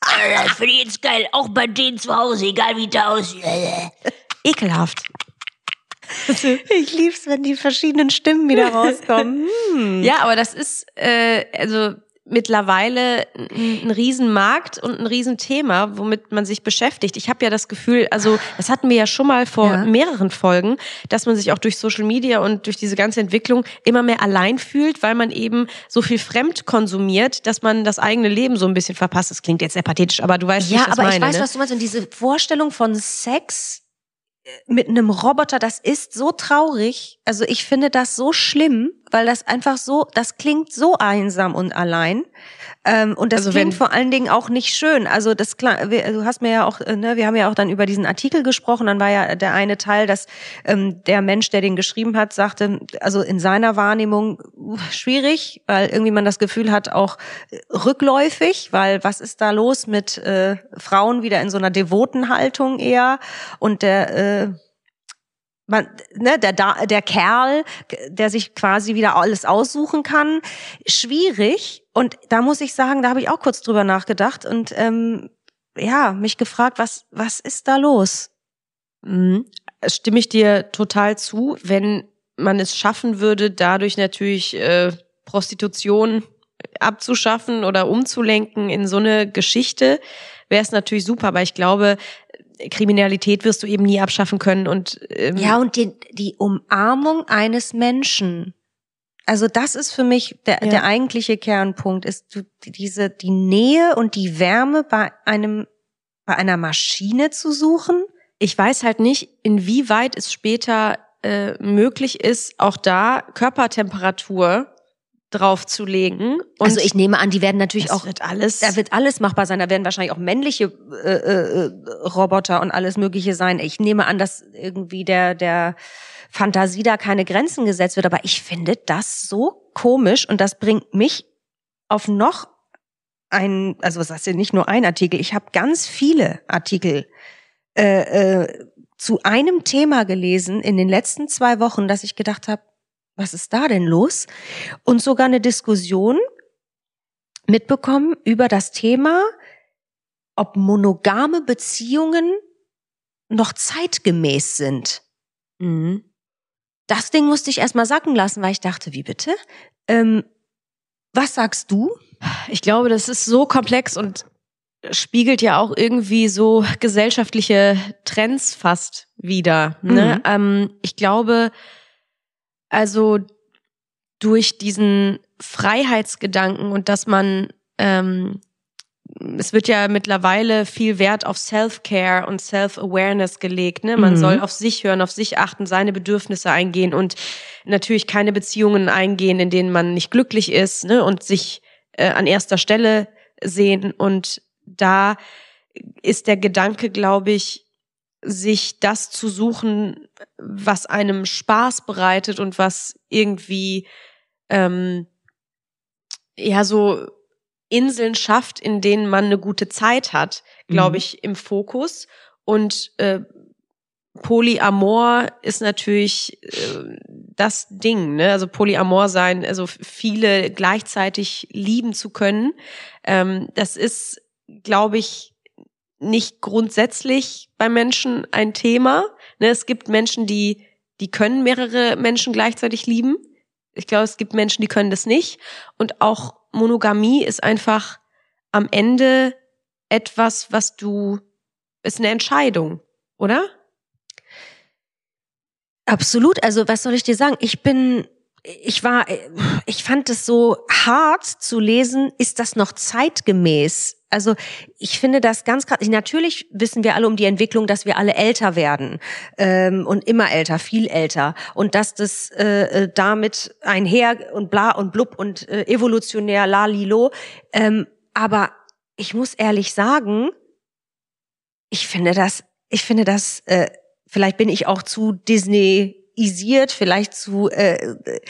Äh, Das finde ich jetzt geil. Auch bei denen zu Hause, egal wie der aussieht. Ekelhaft. ich lieb's, wenn die verschiedenen Stimmen wieder rauskommen. Hm. Ja, aber das ist äh, also mittlerweile ein, Riesenmarkt und ein Riesenthema, womit man sich beschäftigt. Ich habe ja das Gefühl, also das hatten wir ja schon mal vor Ja. mehreren Folgen, dass man sich auch durch Social Media und durch diese ganze Entwicklung immer mehr allein fühlt, weil man eben so viel fremd konsumiert, dass man das eigene Leben so ein bisschen verpasst. Das klingt jetzt sehr pathetisch, aber du weißt, wie Ja, ich das aber meine. ich weiß, ne? was du meinst. Und diese Vorstellung von Sex äh, mit einem Roboter, das ist so traurig. Also ich finde das so schlimm, weil das einfach so, das klingt so einsam und allein. Ähm, und das Also klingt vor allen Dingen auch nicht schön. Also das klar, wir, du hast mir ja auch, äh, ne, wir haben ja auch dann über diesen Artikel gesprochen. Dann war ja der eine Teil, dass ähm, der Mensch, der den geschrieben hat, sagte, also in seiner Wahrnehmung schwierig, weil irgendwie man das Gefühl hat, auch äh, rückläufig, weil was ist da los mit äh, Frauen wieder in so einer devoten Haltung eher und der äh, man, ne, der, der Kerl, der sich quasi wieder alles aussuchen kann, schwierig. Und da muss ich sagen, da habe ich auch kurz drüber nachgedacht und ähm, ja, mich gefragt, was, was ist da los? Mhm. Stimme ich dir total zu, wenn man es schaffen würde, dadurch natürlich äh, Prostitution abzuschaffen oder umzulenken in so eine Geschichte, wäre es natürlich super. Aber ich glaube, Kriminalität wirst du eben nie abschaffen können und ähm, Ja, und die, die Umarmung eines Menschen. Also das ist für mich der, Ja. der eigentliche Kernpunkt, ist du, diese, die Nähe und die Wärme bei einem, bei einer Maschine zu suchen. ich weiß halt nicht, inwieweit es später äh, möglich ist, auch da Körpertemperatur draufzulegen. Und also ich nehme an, die werden natürlich auch wird alles. Da wird alles machbar sein. Da werden wahrscheinlich auch männliche äh, äh, Roboter und alles Mögliche sein. Ich nehme an, dass irgendwie der der Fantasie da keine Grenzen gesetzt wird. Aber ich finde das so komisch und das bringt mich auf noch ein, also was heißt denn nicht nur ein Artikel. Ich habe ganz viele Artikel äh, äh, zu einem Thema gelesen in den letzten zwei Wochen, dass ich gedacht habe, was ist da denn los? Und sogar eine Diskussion mitbekommen über das Thema, ob monogame Beziehungen noch zeitgemäß sind. Mhm. Das Ding musste ich erstmal sacken lassen, weil ich dachte, wie bitte? Ähm, was sagst du? Ich glaube, das ist so komplex und spiegelt ja auch irgendwie so gesellschaftliche Trends fast wieder. Ne? Mhm. Ähm, ich glaube, also durch diesen Freiheitsgedanken und dass man ähm, es wird ja mittlerweile viel Wert auf Self-Care und Self-Awareness gelegt. Ne? Man Mhm. soll auf sich hören, auf sich achten, seine Bedürfnisse eingehen und natürlich keine Beziehungen eingehen, in denen man nicht glücklich ist ne? und sich äh, an erster Stelle sehen. Und da ist der Gedanke, glaube ich, sich das zu suchen, was einem Spaß bereitet und was irgendwie ähm, ja so Inseln schafft, in denen man eine gute Zeit hat, glaube Mhm. ich, im Fokus. Und äh, Polyamor ist natürlich äh, das Ding, ne? Also Polyamor sein, also viele gleichzeitig lieben zu können. Ähm, das ist, glaube ich, nicht grundsätzlich bei Menschen ein Thema. Ne? Es gibt Menschen, die, die können mehrere Menschen gleichzeitig lieben. Ich glaube, es gibt Menschen, die können das nicht. Und auch Monogamie ist einfach am Ende etwas, was du, ist eine Entscheidung, oder? Absolut. Also, was soll ich dir sagen? Ich bin, ich war, ich fand es so hart zu lesen. Ist das noch zeitgemäß? Also, ich finde das ganz krass. Natürlich wissen wir alle um die Entwicklung, dass wir alle älter werden ähm, und immer älter, viel älter und dass das äh, äh, damit einher und bla und blub und äh, evolutionär la lilo. Ähm, aber ich muss ehrlich sagen, ich finde das, ich finde das. Äh, vielleicht bin ich auch zu Disneyisiert, vielleicht zu, äh, äh,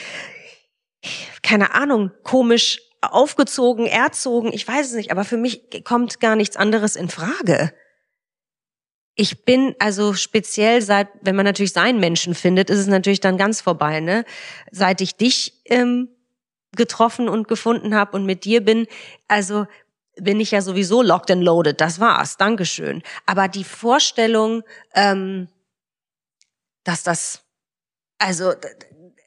keine Ahnung, komisch aufgezogen, erzogen, ich weiß es nicht, aber für mich kommt gar nichts anderes in Frage. Ich bin also speziell seit, wenn man natürlich seinen Menschen findet, ist es natürlich dann ganz vorbei, ne? Seit ich dich ähm, getroffen und gefunden habe und mit dir bin, also bin ich ja sowieso locked and loaded. Das war's. Dankeschön. Aber die Vorstellung, ähm, dass das, also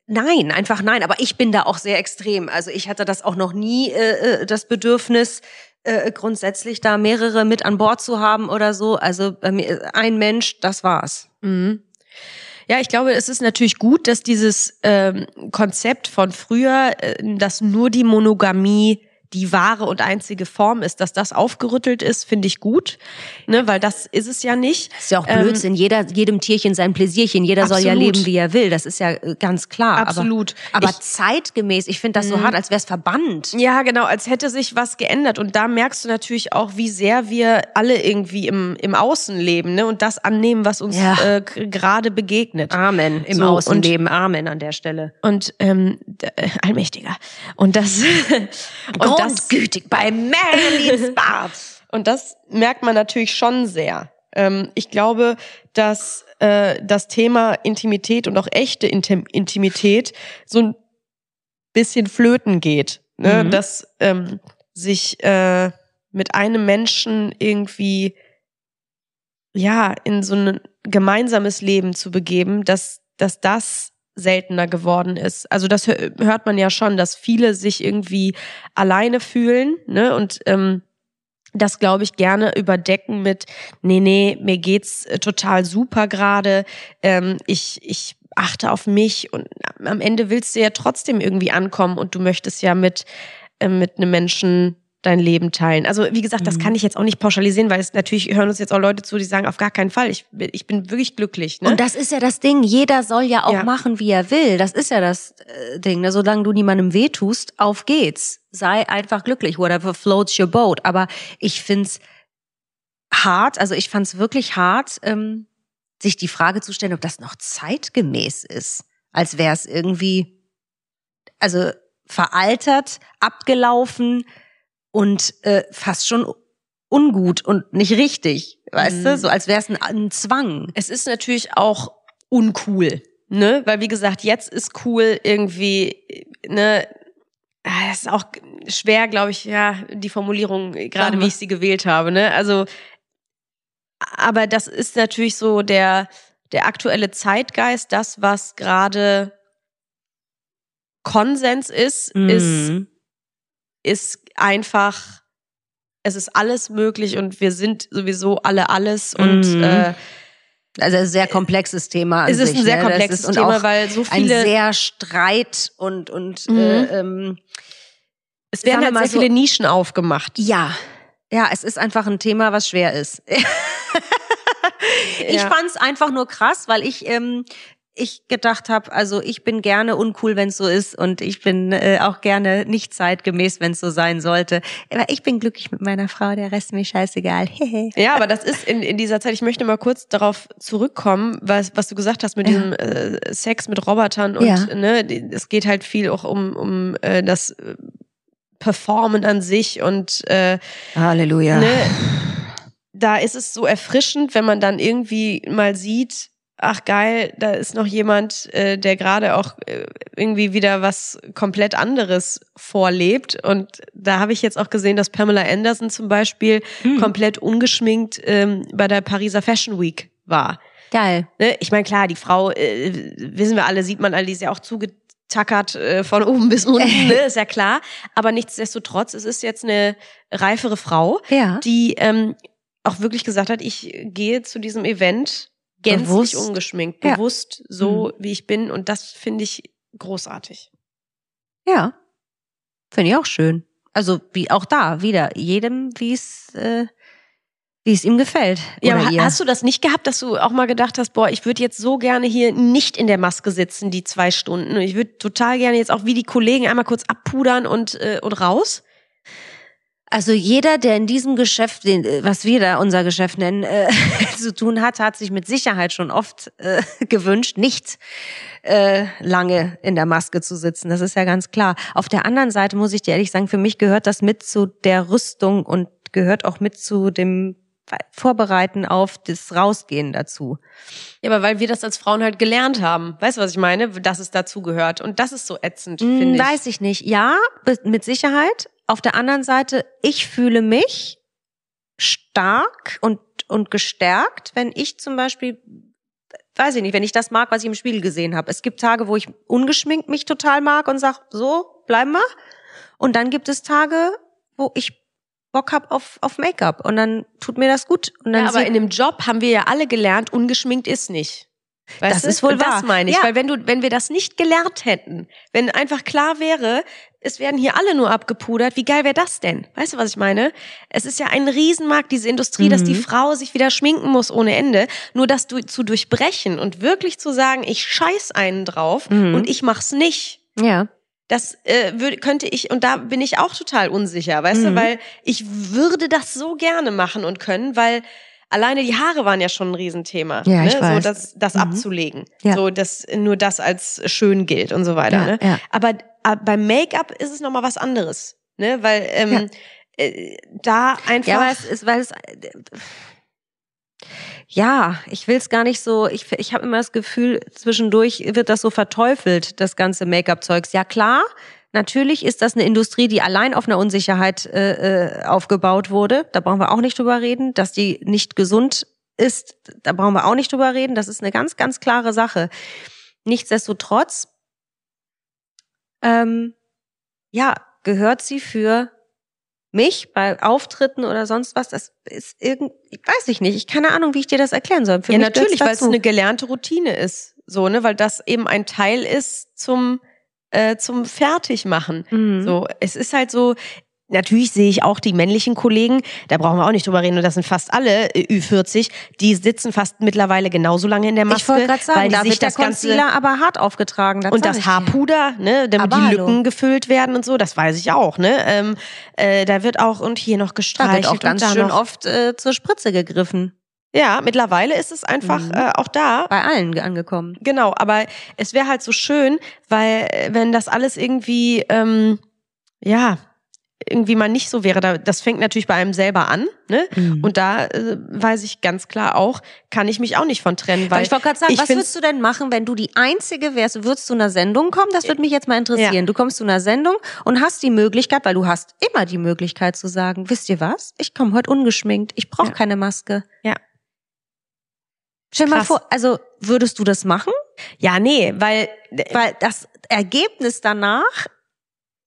nein, einfach nein. Aber ich bin da auch sehr extrem. Also ich hatte das auch noch nie äh, äh, das Bedürfnis, äh, grundsätzlich da mehrere mit an Bord zu haben oder so. Also bei mir ein Mensch, das war's. Mhm. Ja, ich glaube, es ist natürlich gut, dass dieses ähm, Konzept von früher, äh, dass nur die Monogamie die wahre und einzige Form ist, dass das aufgerüttelt ist, finde ich gut, ne, weil das ist es ja nicht. Ist ja auch Ähm, Blödsinn. Jeder, jedem Tierchen sein Pläsierchen. Jeder soll ja Absolut. leben, wie er will. Das ist ja äh, ganz klar. Absolut. Aber, aber Ich- zeitgemäß, ich finde das so hart, als wäre es verbannt. Ja, genau, als hätte sich was geändert. Und da merkst du natürlich auch, wie sehr wir alle irgendwie im, im Außen leben ne? und das annehmen, was uns Ja. äh, gerade begegnet. Amen im So, Außenleben. Amen an der Stelle. Und ähm, äh, allmächtiger. Und das, und das Grundgütig bei Merlins Bart. Und das merkt man natürlich schon sehr. Ähm, ich glaube, dass äh, das Thema Intimität und auch echte Intim Intimität so ein bisschen flöten geht. Ne? Mhm. Dass ähm, sich äh, mit einem Menschen irgendwie ja in so ein gemeinsames Leben zu begeben, dass, dass das seltener geworden ist. Also das hö- hört man ja schon, dass viele sich irgendwie alleine fühlen, ne? Und ähm, das glaube ich gerne überdecken mit, nee, nee, mir geht's äh, total super gerade. Ähm, ich, ich achte auf mich und am Ende willst du ja trotzdem irgendwie ankommen und du möchtest ja mit, äh, mit einem Menschen dein Leben teilen. Also wie gesagt, das kann ich jetzt auch nicht pauschalisieren, weil es natürlich hören uns jetzt auch Leute zu, die sagen, auf gar keinen Fall, ich, bin- ich bin wirklich glücklich. Ne? Und das ist ja das Ding. Jeder soll ja auch Ja. machen, wie er will. Das ist ja das äh, Ding. Ne? Solange du niemandem wehtust, auf geht's. Sei einfach glücklich. Whatever floats your boat. Aber ich find's hart, also ich fand's wirklich hart, ähm, sich die Frage zu stellen, ob das noch zeitgemäß ist. Als wäre es irgendwie, also veraltert, abgelaufen und äh, fast schon ungut und nicht richtig. Weißt Mhm. du? So als wäre es ein, ein Zwang. es ist natürlich auch uncool, ne? Weil wie gesagt, jetzt ist cool irgendwie, ne? Ah, Das ist auch schwer, glaube ich, ja, die Formulierung, gerade wie ich sie gewählt habe, ne? Also, aber das ist natürlich so der, der aktuelle Zeitgeist, das, was gerade Konsens ist, ist, Mhm. ist einfach, es ist alles möglich und wir sind sowieso alle alles und Mhm. äh, Also ein sehr komplexes Thema. Es ist sich, ein sehr ne? Komplexes ist- Thema, weil so ein viele, sehr Streit und und Mhm. äh, ähm, es werden halt sehr so- viele Nischen aufgemacht. ja, Ja, es ist einfach ein Thema, was schwer ist. ich Ja. fand's einfach nur krass, weil ich ähm, ich gedacht habe, also ich bin gerne uncool, wenn es so ist und ich bin äh, auch gerne nicht zeitgemäß, wenn es so sein sollte. Aber ich bin glücklich mit meiner Frau, der Rest mir scheißegal. Ja, aber das ist in, in dieser Zeit, ich möchte mal kurz darauf zurückkommen, was, was du gesagt hast mit Ja. diesem äh, Sex mit Robotern und Ja. ne, es geht halt viel auch um, um äh, das äh, Performen an sich und äh, Halleluja. ne, da ist es so erfrischend, wenn man dann irgendwie mal sieht, ach geil, da ist noch jemand, äh, der gerade auch äh, irgendwie wieder was komplett anderes vorlebt. Und da habe ich jetzt auch gesehen, dass Pamela Anderson zum Beispiel Hm. komplett ungeschminkt ähm, bei der Pariser Fashion Week war. Geil. Ne? Ich meine, klar, die Frau, äh, wissen wir alle, sieht man alle, die ist ja auch zugetackert äh, von oben bis unten, ne? ist ja klar. Aber nichtsdestotrotz, es ist jetzt eine reifere Frau, Ja. die ähm, auch wirklich gesagt hat, ich gehe zu diesem Event gänzlich Bewusst. ungeschminkt, Ja. Mhm. bewusst so, wie ich bin. Und das finde ich großartig. Ja. Finde ich auch schön. Also wie auch da wieder jedem, wie es äh, wie es ihm gefällt. Ja, aber ihr. hast du das nicht gehabt, dass du auch mal gedacht hast, boah, ich würde jetzt so gerne hier nicht in der Maske sitzen, die zwei Stunden. Und ich würde total gerne jetzt auch wie die Kollegen einmal kurz abpudern und, äh, und raus. Also jeder, der in diesem Geschäft, den, äh, was wir da unser Geschäft nennen, äh, zu tun hat, hat sich mit Sicherheit schon oft äh, gewünscht, nicht äh, lange in der Maske zu sitzen. Das ist ja ganz klar. Auf der anderen Seite muss ich dir ehrlich sagen, für mich gehört das mit zu der Rüstung und gehört auch mit zu dem Vorbereiten auf das Rausgehen dazu. Ja, aber weil wir das als Frauen halt gelernt haben. Weißt du, was ich meine? Dass es dazu gehört. Und das ist so ätzend, Hm, finde ich. Weiß ich nicht. Ja, mit Sicherheit. Auf der anderen Seite, ich fühle mich stark und, und gestärkt, wenn ich zum Beispiel, weiß ich nicht, wenn ich das mag, was ich im Spiegel gesehen habe. Es gibt Tage, wo ich ungeschminkt mich total mag und sag, so, bleiben wir. Und dann gibt es Tage, wo ich Bock hab auf, auf Make-up und dann tut mir das gut. Und dann Ja, aber in dem Job haben wir ja alle gelernt, ungeschminkt ist nicht. Weißt Das du? ist wohl das wahr. meine ich, Ja. weil wenn du, wenn wir das nicht gelernt hätten, wenn einfach klar wäre, es werden hier alle nur abgepudert, wie geil wäre das denn? Weißt du, was ich meine? Es ist ja ein Riesenmarkt, diese Industrie, dass die Mhm. Frau sich wieder schminken muss ohne Ende. Nur das du, zu durchbrechen und wirklich zu sagen, ich scheiß einen drauf Mhm. und ich mach's nicht. ja. Das äh, würde, könnte ich, und da bin ich auch total unsicher, weißt Mhm. du, weil ich würde das so gerne machen und können, weil alleine die Haare waren ja schon ein Riesenthema. Ja, ne? ich So weiß. das, das Mhm. abzulegen. Ja. So, dass nur das als schön gilt und so weiter. Ja, ne? ja. Aber, aber beim Make-up ist es nochmal was anderes. Ne? Weil ähm, äh, da einfach. Ja, aber es ist, weil es. Ja, ich will es gar nicht so. Ich, ich habe immer das Gefühl, zwischendurch wird das so verteufelt, das ganze Make-up-Zeugs. Ja, klar. Natürlich ist das eine Industrie, die allein auf einer Unsicherheit äh, äh, aufgebaut wurde. Da brauchen wir auch nicht drüber reden. Dass die nicht gesund ist, da brauchen wir auch nicht drüber reden. Das ist eine ganz, ganz klare Sache. Nichtsdestotrotz, ähm, ja, gehört sie für mich bei Auftritten oder sonst was, das ist irgend, ich weiß ich nicht, ich keine Ahnung, wie ich dir das erklären soll. Für ja, mich natürlich, weil es eine gelernte Routine ist. So, ne, weil das eben ein Teil ist zum, äh, zum Fertigmachen. Mhm. So, es ist halt so, natürlich sehe ich auch die männlichen Kollegen, da brauchen wir auch nicht drüber reden, und das sind fast alle äh, Ü40, die sitzen fast mittlerweile genauso lange in der Maske, ich wollte gerade sagen, weil da sich wird der das ganze Concealer aber hart aufgetragen. Das und das. Haarpuder, ne, damit Aber die hallo. Lücken gefüllt werden und so, das weiß ich auch, ne. Ähm, äh, da wird auch und hier noch Da gestreichelt wird auch ganz da schön noch, oft äh, zur Spritze gegriffen. Ja, mittlerweile ist es einfach Mhm. äh, auch da. Bei allen angekommen. Genau, aber es wäre halt so schön, weil äh, wenn das alles irgendwie, ähm, ja, irgendwie mal nicht so wäre, da, das fängt natürlich bei einem selber an, ne? Mhm. Und da äh, weiß ich ganz klar auch, kann ich mich auch nicht von trennen, weil ich wollte gerade sagen, was würdest du denn machen, wenn du die Einzige wärst? Du würdest zu einer Sendung kommen? Das würde mich jetzt mal interessieren. Ja. Du kommst zu einer Sendung und hast die Möglichkeit, weil du hast immer die Möglichkeit zu sagen, wisst ihr was? Ich komme heute ungeschminkt. Ich brauche Ja. keine Maske. Ja. Stell dir mal vor, also würdest du das machen? ja, nee, weil Weil das Ergebnis danach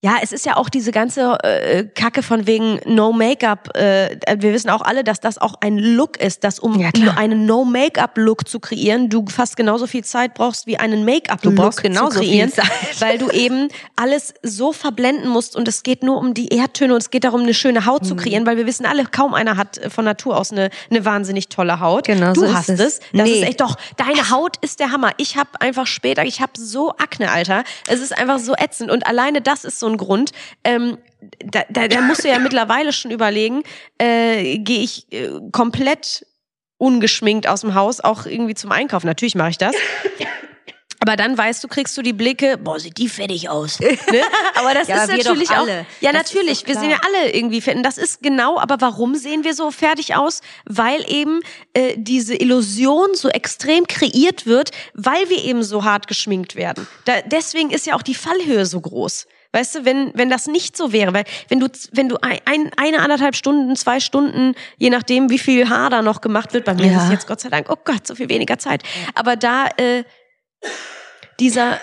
Ja, es ist ja auch diese ganze äh, Kacke von wegen No Make-up. Äh, wir wissen auch alle, dass das auch ein Look ist, dass um Ja, einen No Make-up-Look zu kreieren, du fast genauso viel Zeit brauchst wie einen Make-up-Look brauchst zu genauso viel kreieren, Zeit. weil du eben alles so verblenden musst und es geht nur um die Erdtöne und es geht darum, eine schöne Haut zu Mhm. kreieren, weil wir wissen alle, kaum einer hat äh, von Natur aus eine, eine wahnsinnig tolle Haut. Genau, du so hast es. es. Das Nee. ist echt doch, deine Haut ist der Hammer. Ich habe einfach später, ich habe so Akne, Alter. Es ist einfach so ätzend und alleine das ist so ein Grund. Ähm, da, da, da musst du ja mittlerweile schon überlegen, äh, gehe ich äh, komplett ungeschminkt aus dem Haus, auch irgendwie zum Einkaufen. Natürlich mache ich das. Aber dann weißt du, kriegst du die Blicke, boah, sieht die fettig aus. Ne? Aber das Ja, ist doch natürlich auch. alle. Ja, Das natürlich. Wir sehen ja alle irgendwie fett. Und das ist genau, aber warum sehen wir so fertig aus? Weil eben äh, diese Illusion so extrem kreiert wird, weil wir eben so hart geschminkt werden. Da, deswegen ist ja auch die Fallhöhe so groß. Weißt du, wenn, wenn das nicht so wäre, weil wenn du, wenn du ein, ein, eine, anderthalb Stunden, zwei Stunden, je nachdem, wie viel Haar da noch gemacht wird, bei mir Ja. ist es jetzt Gott sei Dank, oh Gott, so viel weniger Zeit. Aber da äh, dieser,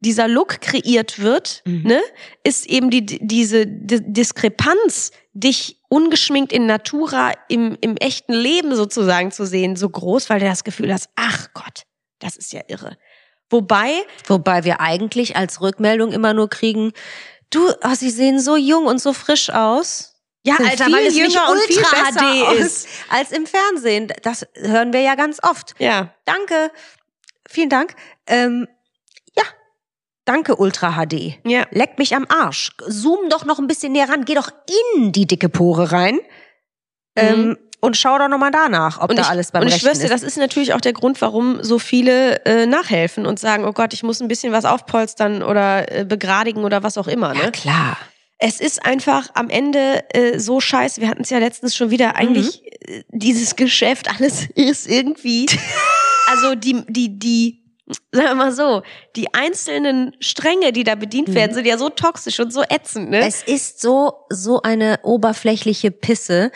dieser Look kreiert wird, ne, ist eben die, die- diese D Diskrepanz, dich ungeschminkt in Natura im, im echten Leben sozusagen zu sehen, so groß, weil du das Gefühl hast, ach Gott, das ist ja irre. Wobei, Wobei wir eigentlich als Rückmeldung immer nur kriegen, du, oh, sie sehen so jung und so frisch aus. ja, Sind Alter, weil es nicht Ultra HD ist. als im Fernsehen. Das hören wir ja ganz oft. Ja. Danke. Vielen Dank. Ähm, ja. Danke, Ultra HD. Ja. Leck mich am Arsch. Zoom doch noch ein bisschen näher ran. Geh doch in die dicke Pore rein. Ähm, und schau doch nochmal danach, ob Mhm. Und da ich, alles beim und ich Rechten dir, ist. das ist natürlich auch der Grund, warum so viele äh, nachhelfen und sagen, oh Gott, ich muss ein bisschen was aufpolstern oder äh, begradigen oder was auch immer. Ne? ja, klar. Es ist einfach am Ende äh, so scheiße. Wir hatten es ja letztens schon wieder. Eigentlich äh, dieses Geschäft, alles ist irgendwie. also die, die, die, sagen wir mal so, die einzelnen Stränge, die da bedient werden, sind ja so toxisch und so ätzend, ne? Es ist so, so eine oberflächliche Pisse.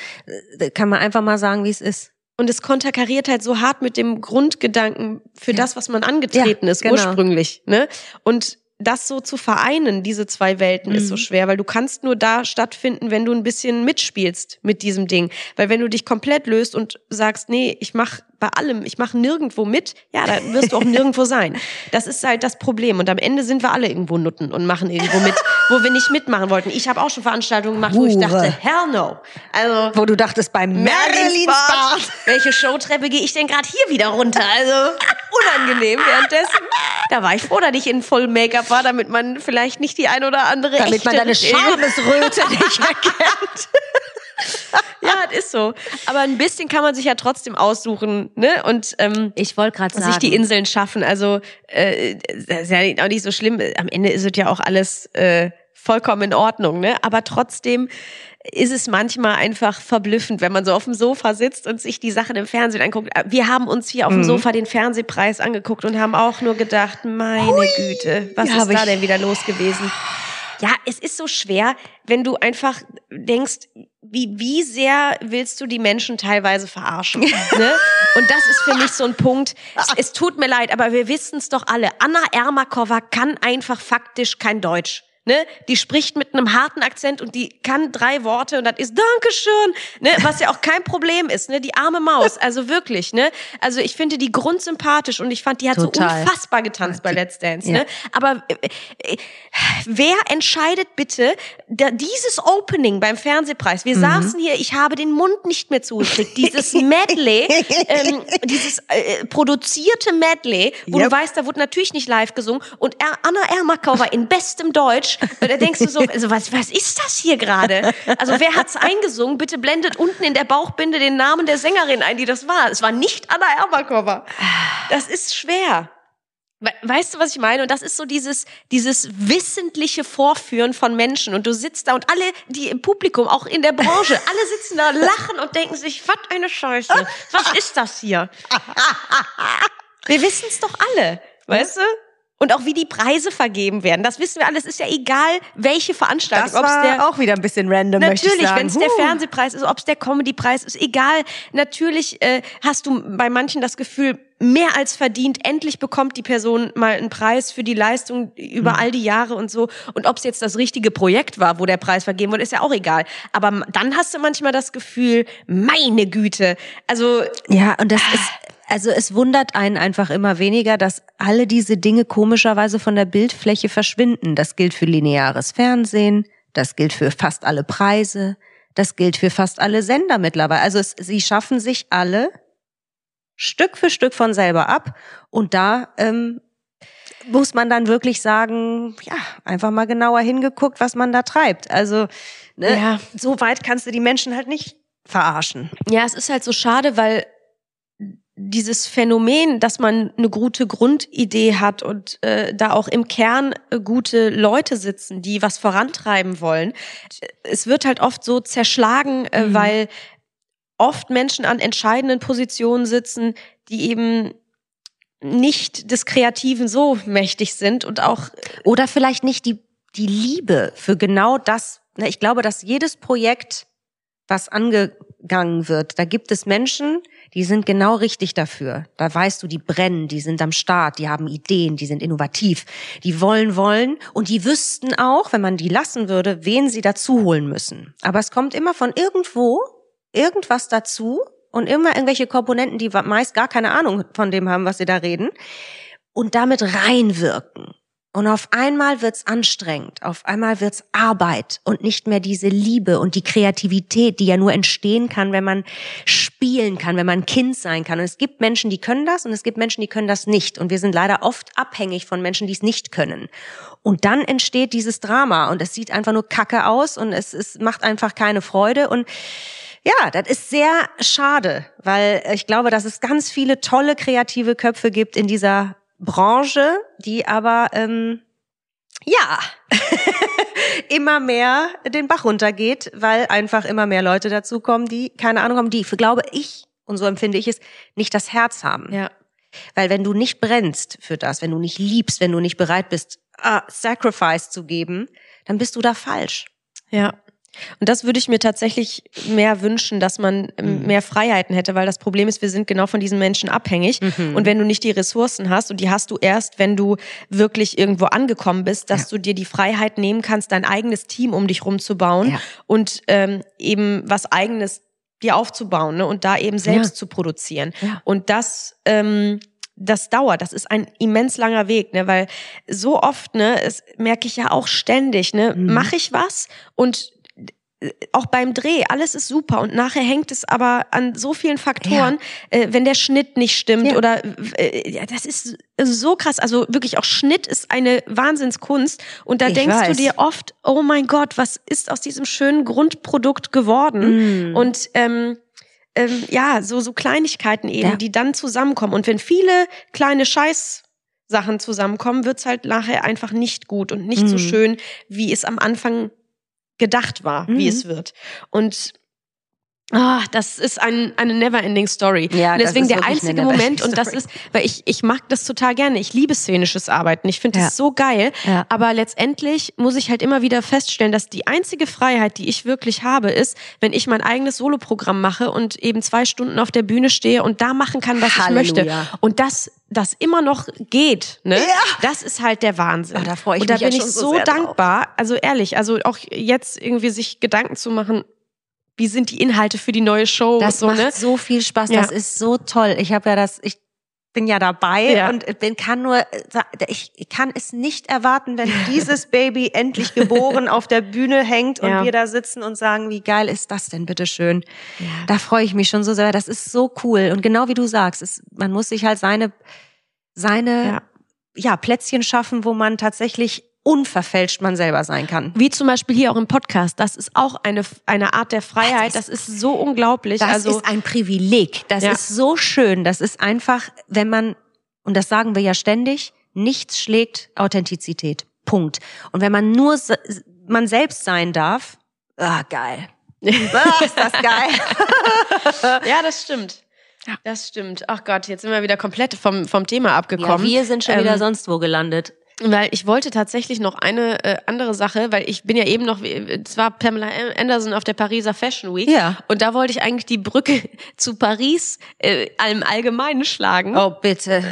Äh, Kann man einfach mal sagen, wie es ist. Und es konterkariert halt so hart mit dem Grundgedanken für das, was man angetreten Ja, ist, genau. ursprünglich. Ne? Und das so zu vereinen, diese zwei Welten, ist so Mhm. schwer, weil du kannst nur da stattfinden, wenn du ein bisschen mitspielst mit diesem Ding. Weil wenn du dich komplett löst und sagst, nee, ich mach bei allem, ich mache nirgendwo mit, ja, dann wirst du auch nirgendwo sein. Das ist halt das Problem. Und am Ende sind wir alle irgendwo Nutten und machen irgendwo mit, wo wir nicht mitmachen wollten. Ich habe auch schon Veranstaltungen gemacht, wo ich Hure. dachte, hell no. Also Wo du dachtest, beim Merlins Bad. welche Showtreppe gehe ich denn gerade hier wieder runter? Also unangenehm währenddessen. Da war ich froh, dass ich in voll Make-up war, damit man vielleicht nicht die ein oder andere Damit man deine Schamesröte nicht erkennt. Ja, das ist so. Aber ein bisschen kann man sich ja trotzdem aussuchen, ne? Und ähm, Ich wollte gerade sagen. sich die Inseln schaffen. Also äh, das ist ja auch nicht so schlimm. Am Ende ist es ja auch alles äh, vollkommen in Ordnung, ne? Aber trotzdem ist es manchmal einfach verblüffend, wenn man so auf dem Sofa sitzt und sich die Sachen im Fernsehen anguckt. Wir haben uns hier auf Mhm. dem Sofa den Fernsehpreis angeguckt und haben auch nur gedacht, meine Güte, was ist da ich- denn wieder los gewesen? Ja, es ist so schwer, wenn du einfach denkst, wie, wie sehr willst du die Menschen teilweise verarschen? ne? Und das ist für mich so ein Punkt. Es, es tut mir leid, aber wir wissen es doch alle. Anna Ermakova kann einfach faktisch kein Deutsch. Ne? Die spricht mit einem harten Akzent und die kann drei Worte und das ist Dankeschön, ne? was ja auch kein Problem ist, ne? Die arme Maus, also wirklich, ne? Also ich finde die grundsympathisch und ich fand, die hat Total. so unfassbar getanzt bei Let's Dance, ja. ne? Aber äh, äh, wer entscheidet bitte da, dieses Opening beim Fernsehpreis? Wir saßen hier, ich habe den Mund nicht mehr zugekriegt. Dieses Medley, ähm, dieses äh, produzierte Medley, wo Yep. du weißt, da wurde natürlich nicht live gesungen und er, Anna Ermakova in bestem Deutsch. Und da denkst du so, also was, was ist das hier gerade? Also wer hat's eingesungen? Bitte blendet unten in der Bauchbinde den Namen der Sängerin ein, die das war. Es war nicht Anna Ermakova. Das ist schwer. We- Weißt du, was ich meine? Und das ist so dieses, dieses wissentliche Vorführen von Menschen. Und du sitzt da und alle, die im Publikum, auch in der Branche, alle sitzen da, lachen und denken sich, was eine Scheiße. Was ist das hier? Wir wissen es doch alle, weißt du? Und auch wie die Preise vergeben werden. Das wissen wir alles. Ist ja egal, welche Veranstaltung. Das war der, auch wieder ein bisschen random, Natürlich, wenn es der Huh. Fernsehpreis ist, ob es der Comedypreis ist, egal. Natürlich äh, hast du bei manchen das Gefühl, mehr als verdient, endlich bekommt die Person mal einen Preis für die Leistung über all die Jahre und so. Und ob es jetzt das richtige Projekt war, wo der Preis vergeben wurde, ist ja auch egal. Aber dann hast du manchmal das Gefühl, meine Güte. Also Ja, und das ist, also es wundert einen einfach immer weniger, dass alle diese Dinge komischerweise von der Bildfläche verschwinden. Das gilt für lineares Fernsehen, das gilt für fast alle Preise, das gilt für fast alle Sender mittlerweile. Also es, sie schaffen sich alle Stück für Stück von selber ab und da ähm, muss man dann wirklich sagen, ja, einfach mal genauer hingeguckt, was man da treibt. Also ne, Ja. so weit kannst du die Menschen halt nicht verarschen. Ja, es ist halt so schade, weil dieses Phänomen, dass man eine gute Grundidee hat und äh, da auch im Kern äh, gute Leute sitzen, die was vorantreiben wollen, es wird halt oft so zerschlagen, äh, Mhm. weil oft Menschen an entscheidenden Positionen sitzen, die eben nicht des Kreativen so mächtig sind und auch Oder vielleicht nicht die, die Liebe für genau das. Ich glaube, dass jedes Projekt, was angegangen wird, da gibt es Menschen, die sind genau richtig dafür. Da weißt du, die brennen, die sind am Start, die haben Ideen, die sind innovativ, die wollen, wollen und die wüssten auch, wenn man die lassen würde, wen sie dazu holen müssen. Aber es kommt immer von irgendwo irgendwas dazu und immer irgendwelche Komponenten, die meist gar keine Ahnung von dem haben, was sie da reden und damit reinwirken. Und auf einmal wird's anstrengend, auf einmal wird's Arbeit und nicht mehr diese Liebe und die Kreativität, die ja nur entstehen kann, wenn man spielen kann, wenn man Kind sein kann. Und es gibt Menschen, die können das und es gibt Menschen, die können das nicht. Und wir sind leider oft abhängig von Menschen, die es nicht können. Und dann entsteht dieses Drama und es sieht einfach nur kacke aus und es, es macht einfach keine Freude und ja, das ist sehr schade, weil ich glaube, dass es ganz viele tolle kreative Köpfe gibt in dieser Branche, die aber ähm, ja immer mehr den Bach runtergeht, weil einfach immer mehr Leute dazukommen, die keine Ahnung haben, die, für glaube ich, und so empfinde ich es, nicht das Herz haben. ja Weil wenn du nicht brennst für das, wenn du nicht liebst, wenn du nicht bereit bist, ah, Sacrifice zu geben, dann bist du da falsch. Ja. Und das würde ich mir tatsächlich mehr wünschen, dass man ähm, mehr Freiheiten hätte, weil das Problem ist, wir sind genau von diesen Menschen abhängig. Und wenn du nicht die Ressourcen hast, und die hast du erst, wenn du wirklich irgendwo angekommen bist, dass du dir die Freiheit nehmen kannst, dein eigenes Team um dich rumzubauen Ja. und ähm, eben was eigenes dir aufzubauen ne? und da eben selbst Ja. zu produzieren. Ja. Und das ähm, das dauert, das ist ein immens langer Weg, ne, weil so oft, ne, es merke ich ja auch ständig, ne, Mhm. mache ich was und auch beim Dreh, alles ist super und nachher hängt es aber an so vielen Faktoren, äh, wenn der Schnitt nicht stimmt Ja. oder äh, ja, das ist so krass, also wirklich auch Schnitt ist eine Wahnsinnskunst und da Ich denkst du weiß. dir oft, oh mein Gott, was ist aus diesem schönen Grundprodukt geworden Mm. und ähm, ähm, ja, so, so Kleinigkeiten eben, Ja. die dann zusammenkommen. Und wenn viele kleine Scheißsachen zusammenkommen, wird's halt nachher einfach nicht gut und nicht so Mhm. schön, wie es am Anfang gedacht war, wie Mhm. es wird. Und Ah, das ist ein, eine never-ending Story. Ja, und das deswegen ist der einzige Moment, und das ist, weil ich, ich mag das total gerne. Ich liebe szenisches Arbeiten. Ich finde Ja. das so geil. Ja. Aber letztendlich muss ich halt immer wieder feststellen, dass die einzige Freiheit, die ich wirklich habe, ist, wenn ich mein eigenes Soloprogramm mache und eben zwei Stunden auf der Bühne stehe und da machen kann, was Halleluja. ich möchte. Und das, das immer noch geht, ne? Ja. Das ist halt der Wahnsinn. Ah, da freu ich und da mich bin ich so so sehr drauf. dankbar. Also ehrlich, also auch jetzt irgendwie sich Gedanken zu machen, wie sind die Inhalte für die neue Show? Das so, macht ne? so viel Spaß. Ja. Das ist so toll. Ich habe ja das, ich bin ja dabei Ja. und bin kann nur, ich kann es nicht erwarten, wenn dieses Baby endlich geboren auf der Bühne hängt und Ja. wir da sitzen und sagen, wie geil ist das denn, bitteschön. Da freue ich mich schon so sehr. Das ist so cool. Und genau wie du sagst, es, man muss sich halt seine, seine, Ja. ja. Plätzchen schaffen, wo man tatsächlich unverfälscht man selber sein kann. Wie zum Beispiel hier auch im Podcast. Das ist auch eine, eine Art der Freiheit. Das ist so unglaublich. Das also, ist ein Privileg. Das Ja. ist so schön. Das ist einfach, wenn man, und das sagen wir ja ständig, nichts schlägt Authentizität. Punkt. Und wenn man nur man selbst sein darf, ah, geil. Ah, ist das geil. ja, das stimmt. Das stimmt. Ach Gott, jetzt sind wir wieder komplett vom, vom Thema Ja, abgekommen. wir sind schon Ähm, wieder sonst wo gelandet. Weil ich wollte tatsächlich noch eine äh, andere Sache, weil ich bin ja eben noch, es war Pamela Anderson auf der Pariser Fashion Week. Ja. Und da wollte ich eigentlich die Brücke zu Paris äh, im Allgemeinen schlagen. Oh, bitte.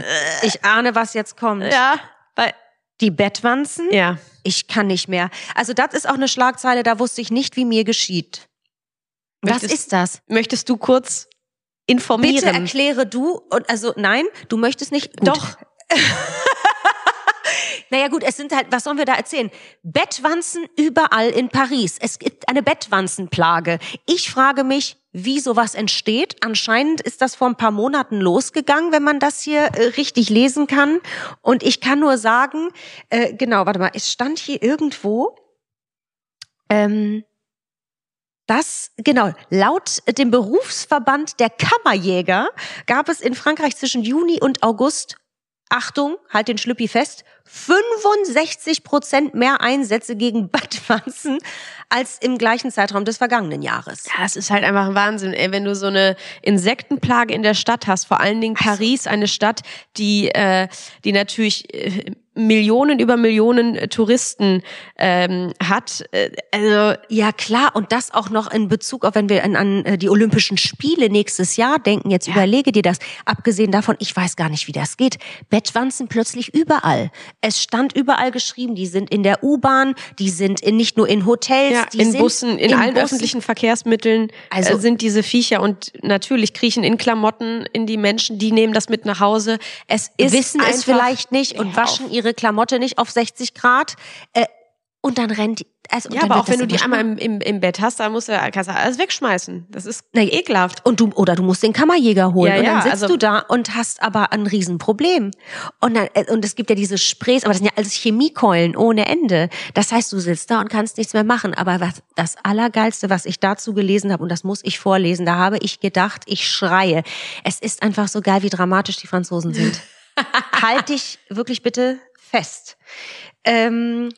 Ich ahne, was jetzt kommt. Ja, weil, Die Bettwanzen? ja. Ich kann nicht mehr. Also das ist auch eine Schlagzeile, da wusste ich nicht, wie mir geschieht. Was Möchtest- ist das? Möchtest du kurz informieren? Bitte erkläre du und also nein, du möchtest nicht. Gut. Doch. Naja gut, es sind halt, was sollen wir da erzählen? Bettwanzen überall in Paris. Es gibt eine Bettwanzenplage. Ich frage mich, wie sowas entsteht. Anscheinend ist das vor ein paar Monaten losgegangen, wenn man das hier äh, richtig lesen kann. Und ich kann nur sagen, äh, genau, warte mal, es stand hier irgendwo, ähm, das, genau, laut dem Berufsverband der Kammerjäger gab es in Frankreich zwischen Juni und August, Achtung, halt den Schlüppi fest, 65 Prozent mehr Einsätze gegen Bettwanzen als im gleichen Zeitraum des vergangenen Jahres. Ja, es ist halt einfach ein Wahnsinn, ey, wenn du so eine Insektenplage in der Stadt hast, vor allen Dingen Paris, eine Stadt, die, äh, die natürlich äh, Millionen über Millionen äh, Touristen ähm, hat. Äh, also Ja, klar. Und das auch noch in Bezug auf, wenn wir an, an äh, die Olympischen Spiele nächstes Jahr denken. Jetzt überlege dir das. Abgesehen davon, ich weiß gar nicht, wie das geht. Bettwanzen plötzlich überall. Es stand überall geschrieben, die sind in der U-Bahn, die sind in, nicht nur in Hotels, ja, die in sind Bussen, in, allen Bussen. öffentlichen Verkehrsmitteln Also- äh, sind diese Viecher und natürlich kriechen in Klamotten in die Menschen, die nehmen das mit nach Hause. Es ist wissen es vielleicht nicht und waschen auf. Ihre Klamotte nicht auf 60 Grad. Äh, und dann rennt die. Also, Ja, aber auch wenn du die einmal im, im, im Bett hast, dann musst du kannst du alles wegschmeißen. Das ist Nee. ekelhaft. Und du, oder du musst den Kammerjäger holen. Ja, und dann ja, sitzt also- du da und hast aber ein Riesenproblem. Und, dann, äh, und es gibt ja diese Sprays, aber das sind ja alles Chemiekeulen ohne Ende. Das heißt, du sitzt da und kannst nichts mehr machen. Aber was, das Allergeilste, was ich dazu gelesen habe, und das muss ich vorlesen, da habe ich gedacht, ich schreie. Es ist einfach so geil, wie dramatisch die Franzosen sind. halt dich wirklich bitte fest. Ähm,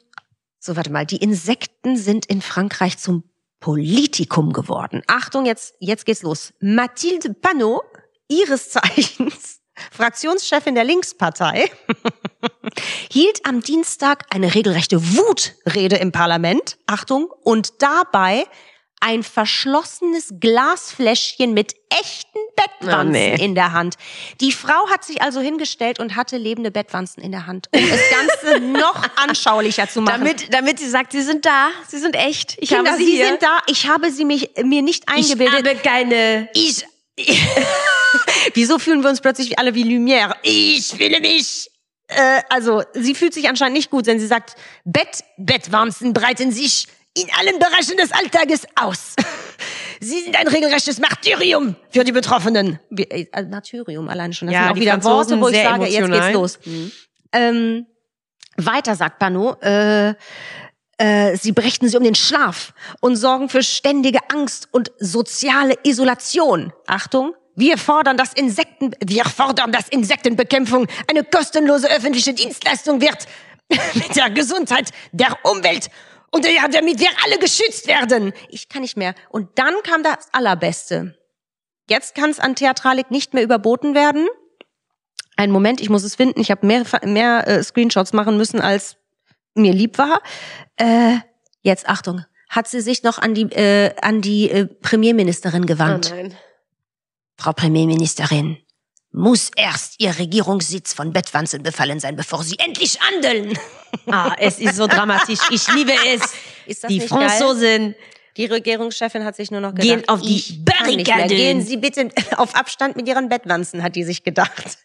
so, warte mal. Die Insekten sind in Frankreich zum Politikum geworden. Achtung, jetzt, jetzt geht's los. Mathilde Panot, ihres Zeichens Fraktionschefin der Linkspartei, hielt am Dienstag eine regelrechte Wutrede im Parlament. Achtung, und dabei ein verschlossenes Glasfläschchen mit echten Bettwanzen Oh, nee. in der Hand. Die Frau hat sich also hingestellt und hatte lebende Bettwanzen in der Hand, um das Ganze noch anschaulicher zu machen. Damit, damit sie sagt, sie sind da, sie sind echt. Ich Kinder, habe sie, Sie hier. sind da. Ich habe sie mich, mir nicht eingebildet. keine. Ich. Wieso fühlen wir uns plötzlich alle wie Lumière? Ich fühle mich. Äh, also, sie fühlt sich anscheinend nicht gut, denn sie sagt, Bett, Bettwanzen breiten sich in allen Bereichen des Alltages aus. Sie sind ein regelrechtes Martyrium für die Betroffenen. Wie, äh, Martyrium alleine schon. Das Ja, sind auch wieder Franzosen Worte, wo ich sage, jetzt emotional. geht's los. Ähm, weiter sagt Pano, äh, äh, sie brächten sie um den Schlaf und sorgen für ständige Angst und soziale Isolation. Achtung, wir fordern, dass Insekten, wir fordern, dass Insektenbekämpfung eine kostenlose öffentliche Dienstleistung wird mit der Gesundheit der Umwelt und ja, damit wir alle geschützt werden. Ich kann nicht mehr. Und dann kam das Allerbeste. Jetzt kann es an Theatralik nicht mehr überboten werden. Einen Moment, ich muss es finden. Ich habe mehr, mehr äh, Screenshots machen müssen, als mir lieb war. Äh, jetzt Achtung, hat sie sich noch an die äh, an die äh, Premierministerin Oh gewandt. nein. Frau Premierministerin, muss erst Ihr Regierungssitz von Bettwanzen befallen sein, bevor Sie endlich handeln. Ah, es ist so dramatisch. Ich liebe es. Ist das Die nicht geil? Franzosen. Die Regierungschefin hat sich nur noch gedacht, Gehen auf die. Barrikaden. Gehen Sie bitte auf Abstand mit Ihren Bettwanzen, hat die sich gedacht.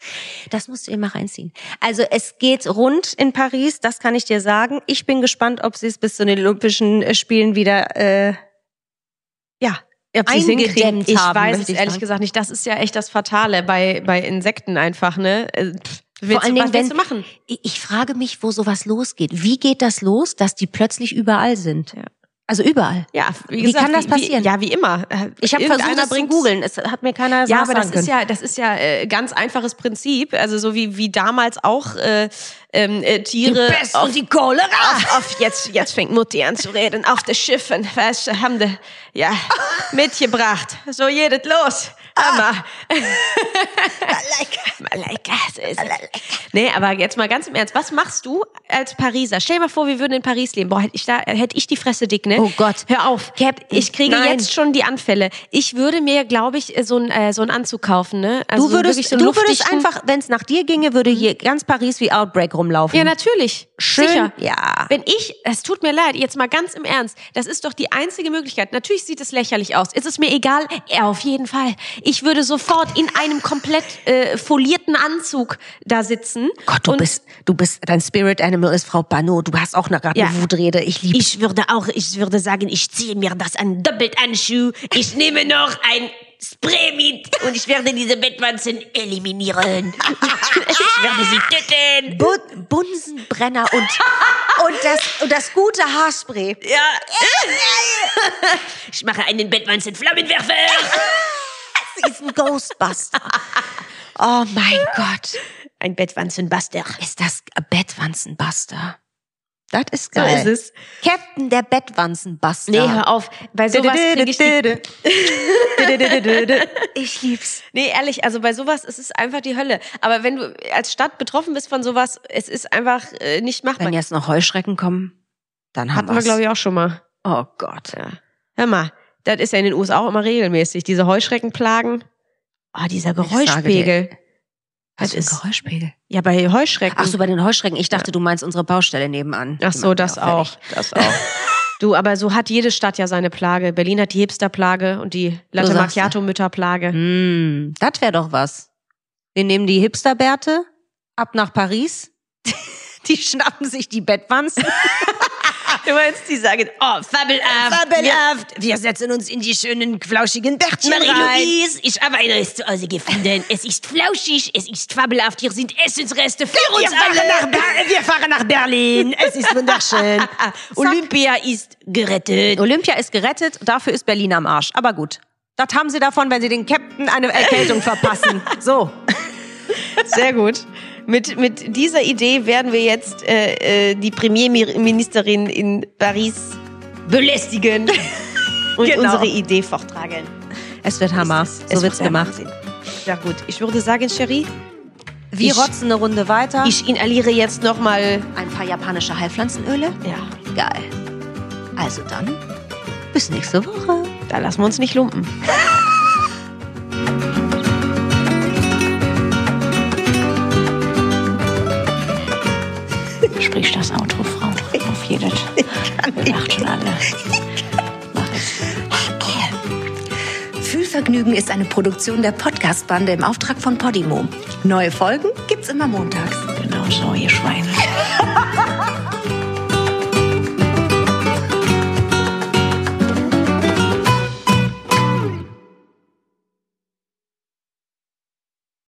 Das musst du mal reinziehen. Also es geht rund in Paris, das kann ich dir sagen. Ich bin gespannt, ob sie es bis zu den Olympischen Spielen wieder, äh, ja, Ob sie's eingedämmt hinkriegen, Ich haben, weiß es ich ehrlich sagen. gesagt nicht. Das ist ja echt das Fatale bei, bei Insekten einfach, ne? Äh, pff, Willst allen du, Dingen, was willst wenn- du machen? Ich ich frage mich, wo sowas losgeht. Wie geht das los, dass die plötzlich überall sind? Ja. Also überall. Ja, wie, Wie gesagt, kann das passieren? Wie, ja, wie immer. Äh, Ich habe versucht, das zu bringt's- googeln. Es hat mir keiner Ja, aber das sagen ist können. ja, das ist ja äh, ganz einfaches Prinzip. Also so wie wie damals auch äh, ähm, äh, Tiere Pest auf, und die Cholera. auf, auf jetzt jetzt fängt Mutti an zu reden auf den Schiffen, weißt haben die ja mitgebracht. So jedet los. Aber Malaika. ist es. Nee, aber jetzt mal ganz im Ernst, was machst du als Pariser? Stell dir mal vor, wir würden in Paris leben. Boah, hätte ich da hätte ich die Fresse dick, ne? Oh Gott. Hör auf. Ich kriege Nein. jetzt schon die Anfälle. Ich würde mir, glaube ich, so ein äh, so einen Anzug kaufen, ne? Also Du würdest, so du würdest einfach, wenn es nach dir ginge, würde hier ganz Paris wie Outbreak rumlaufen. Ja, natürlich. Schön, Sicher. ja. Wenn ich, es tut mir leid, jetzt mal ganz im Ernst, das ist doch die einzige Möglichkeit. Natürlich sieht es lächerlich aus. Ist es mir egal? Ja, auf jeden Fall. Ich würde sofort in einem komplett äh, folierten Anzug da sitzen. Gott, du bist, du bist, dein Spirit Animal ist Frau Bano. Du hast auch eine gerade Ja. eine Wutrede. Ich liebe Ich würde auch, ich würde sagen, ich ziehe mir das an doppelt an Schuh. Ich nehme noch ein Spray mit und ich werde diese Bettwanzen eliminieren. Ich werde sie töten. Bu Bunsenbrenner und, und, das, und das gute Haarspray. Ja. Ich mache einen Bettwanzen-Flammenwerfer. Sie ist ein Ghostbuster. Oh mein Gott. Ein Bettwanzenbuster. Ist das ein Bettwanzenbuster? Das ist so geil. ist es. Captain der Bettwanzenbuster. Nee, hör auf. Bei sowas krieg ich die, Ich lieb's. Nee, ehrlich, also bei sowas, es ist einfach die Hölle. Aber wenn du als Stadt betroffen bist von sowas, es ist einfach äh, nicht machbar. Wenn jetzt noch Heuschrecken kommen, dann haben Hatten wir, wir's. glaube ich, auch schon mal. Oh Gott. Ja. Hör mal, das ist ja in den USA auch immer regelmäßig. Diese Heuschreckenplagen. Ah, dieser sage Geräuschpegel. Was Das für ein ist- Geräuschpegel? Ja, bei Heuschrecken. Ach so, bei den Heuschrecken. Ich dachte, du meinst unsere Baustelle nebenan. Ach so, das auch. Das auch. Du, aber so hat jede Stadt ja seine Plage. Berlin hat die Hipsterplage und die Latte Macchiato Mütterplage. Hm, das wäre doch was. Wir nehmen die Hipsterbärte ab nach Paris. Die schnappen sich die Bettwanzen. Du meinst, die sagen, oh, fabelhaft. Fabelhaft. Wir setzen uns in die schönen, flauschigen Bärtchen. Marie-Louise, ich habe eines zu Hause gefunden. Es ist flauschig, es ist fabelhaft. Hier sind Essensreste für Wir uns fahren, alle. nach wir fahren nach Berlin. Es ist wunderschön. Olympia ist gerettet. Olympia ist gerettet, dafür ist Berlin am Arsch. Aber gut. Das haben sie davon, wenn sie den Captain eine Erkältung verpassen. So. Sehr gut. Mit, mit dieser Idee werden wir jetzt äh, äh, die Premierministerin in Paris belästigen und Genau. unsere Idee vortragen. Es wird Hammer. Es so wird's wird der gemacht. Wahnsinn. Ja gut, ich würde sagen, Cherie, Wir Ich- rotzen eine Runde weiter. ich inhaliere jetzt nochmal. Ein paar japanische Heilpflanzenöle. Ja, Geil. Also dann, bis nächste Woche. da lassen wir uns nicht lumpen. Sprich das Outro, Frau. Auf jeden Wir lacht schon alle. Mach es. Fühlvergnügen ist eine Produktion der Podcast-Bande im Auftrag von Podimo. Neue Folgen gibt's immer montags. Genau so, ihr Schweine.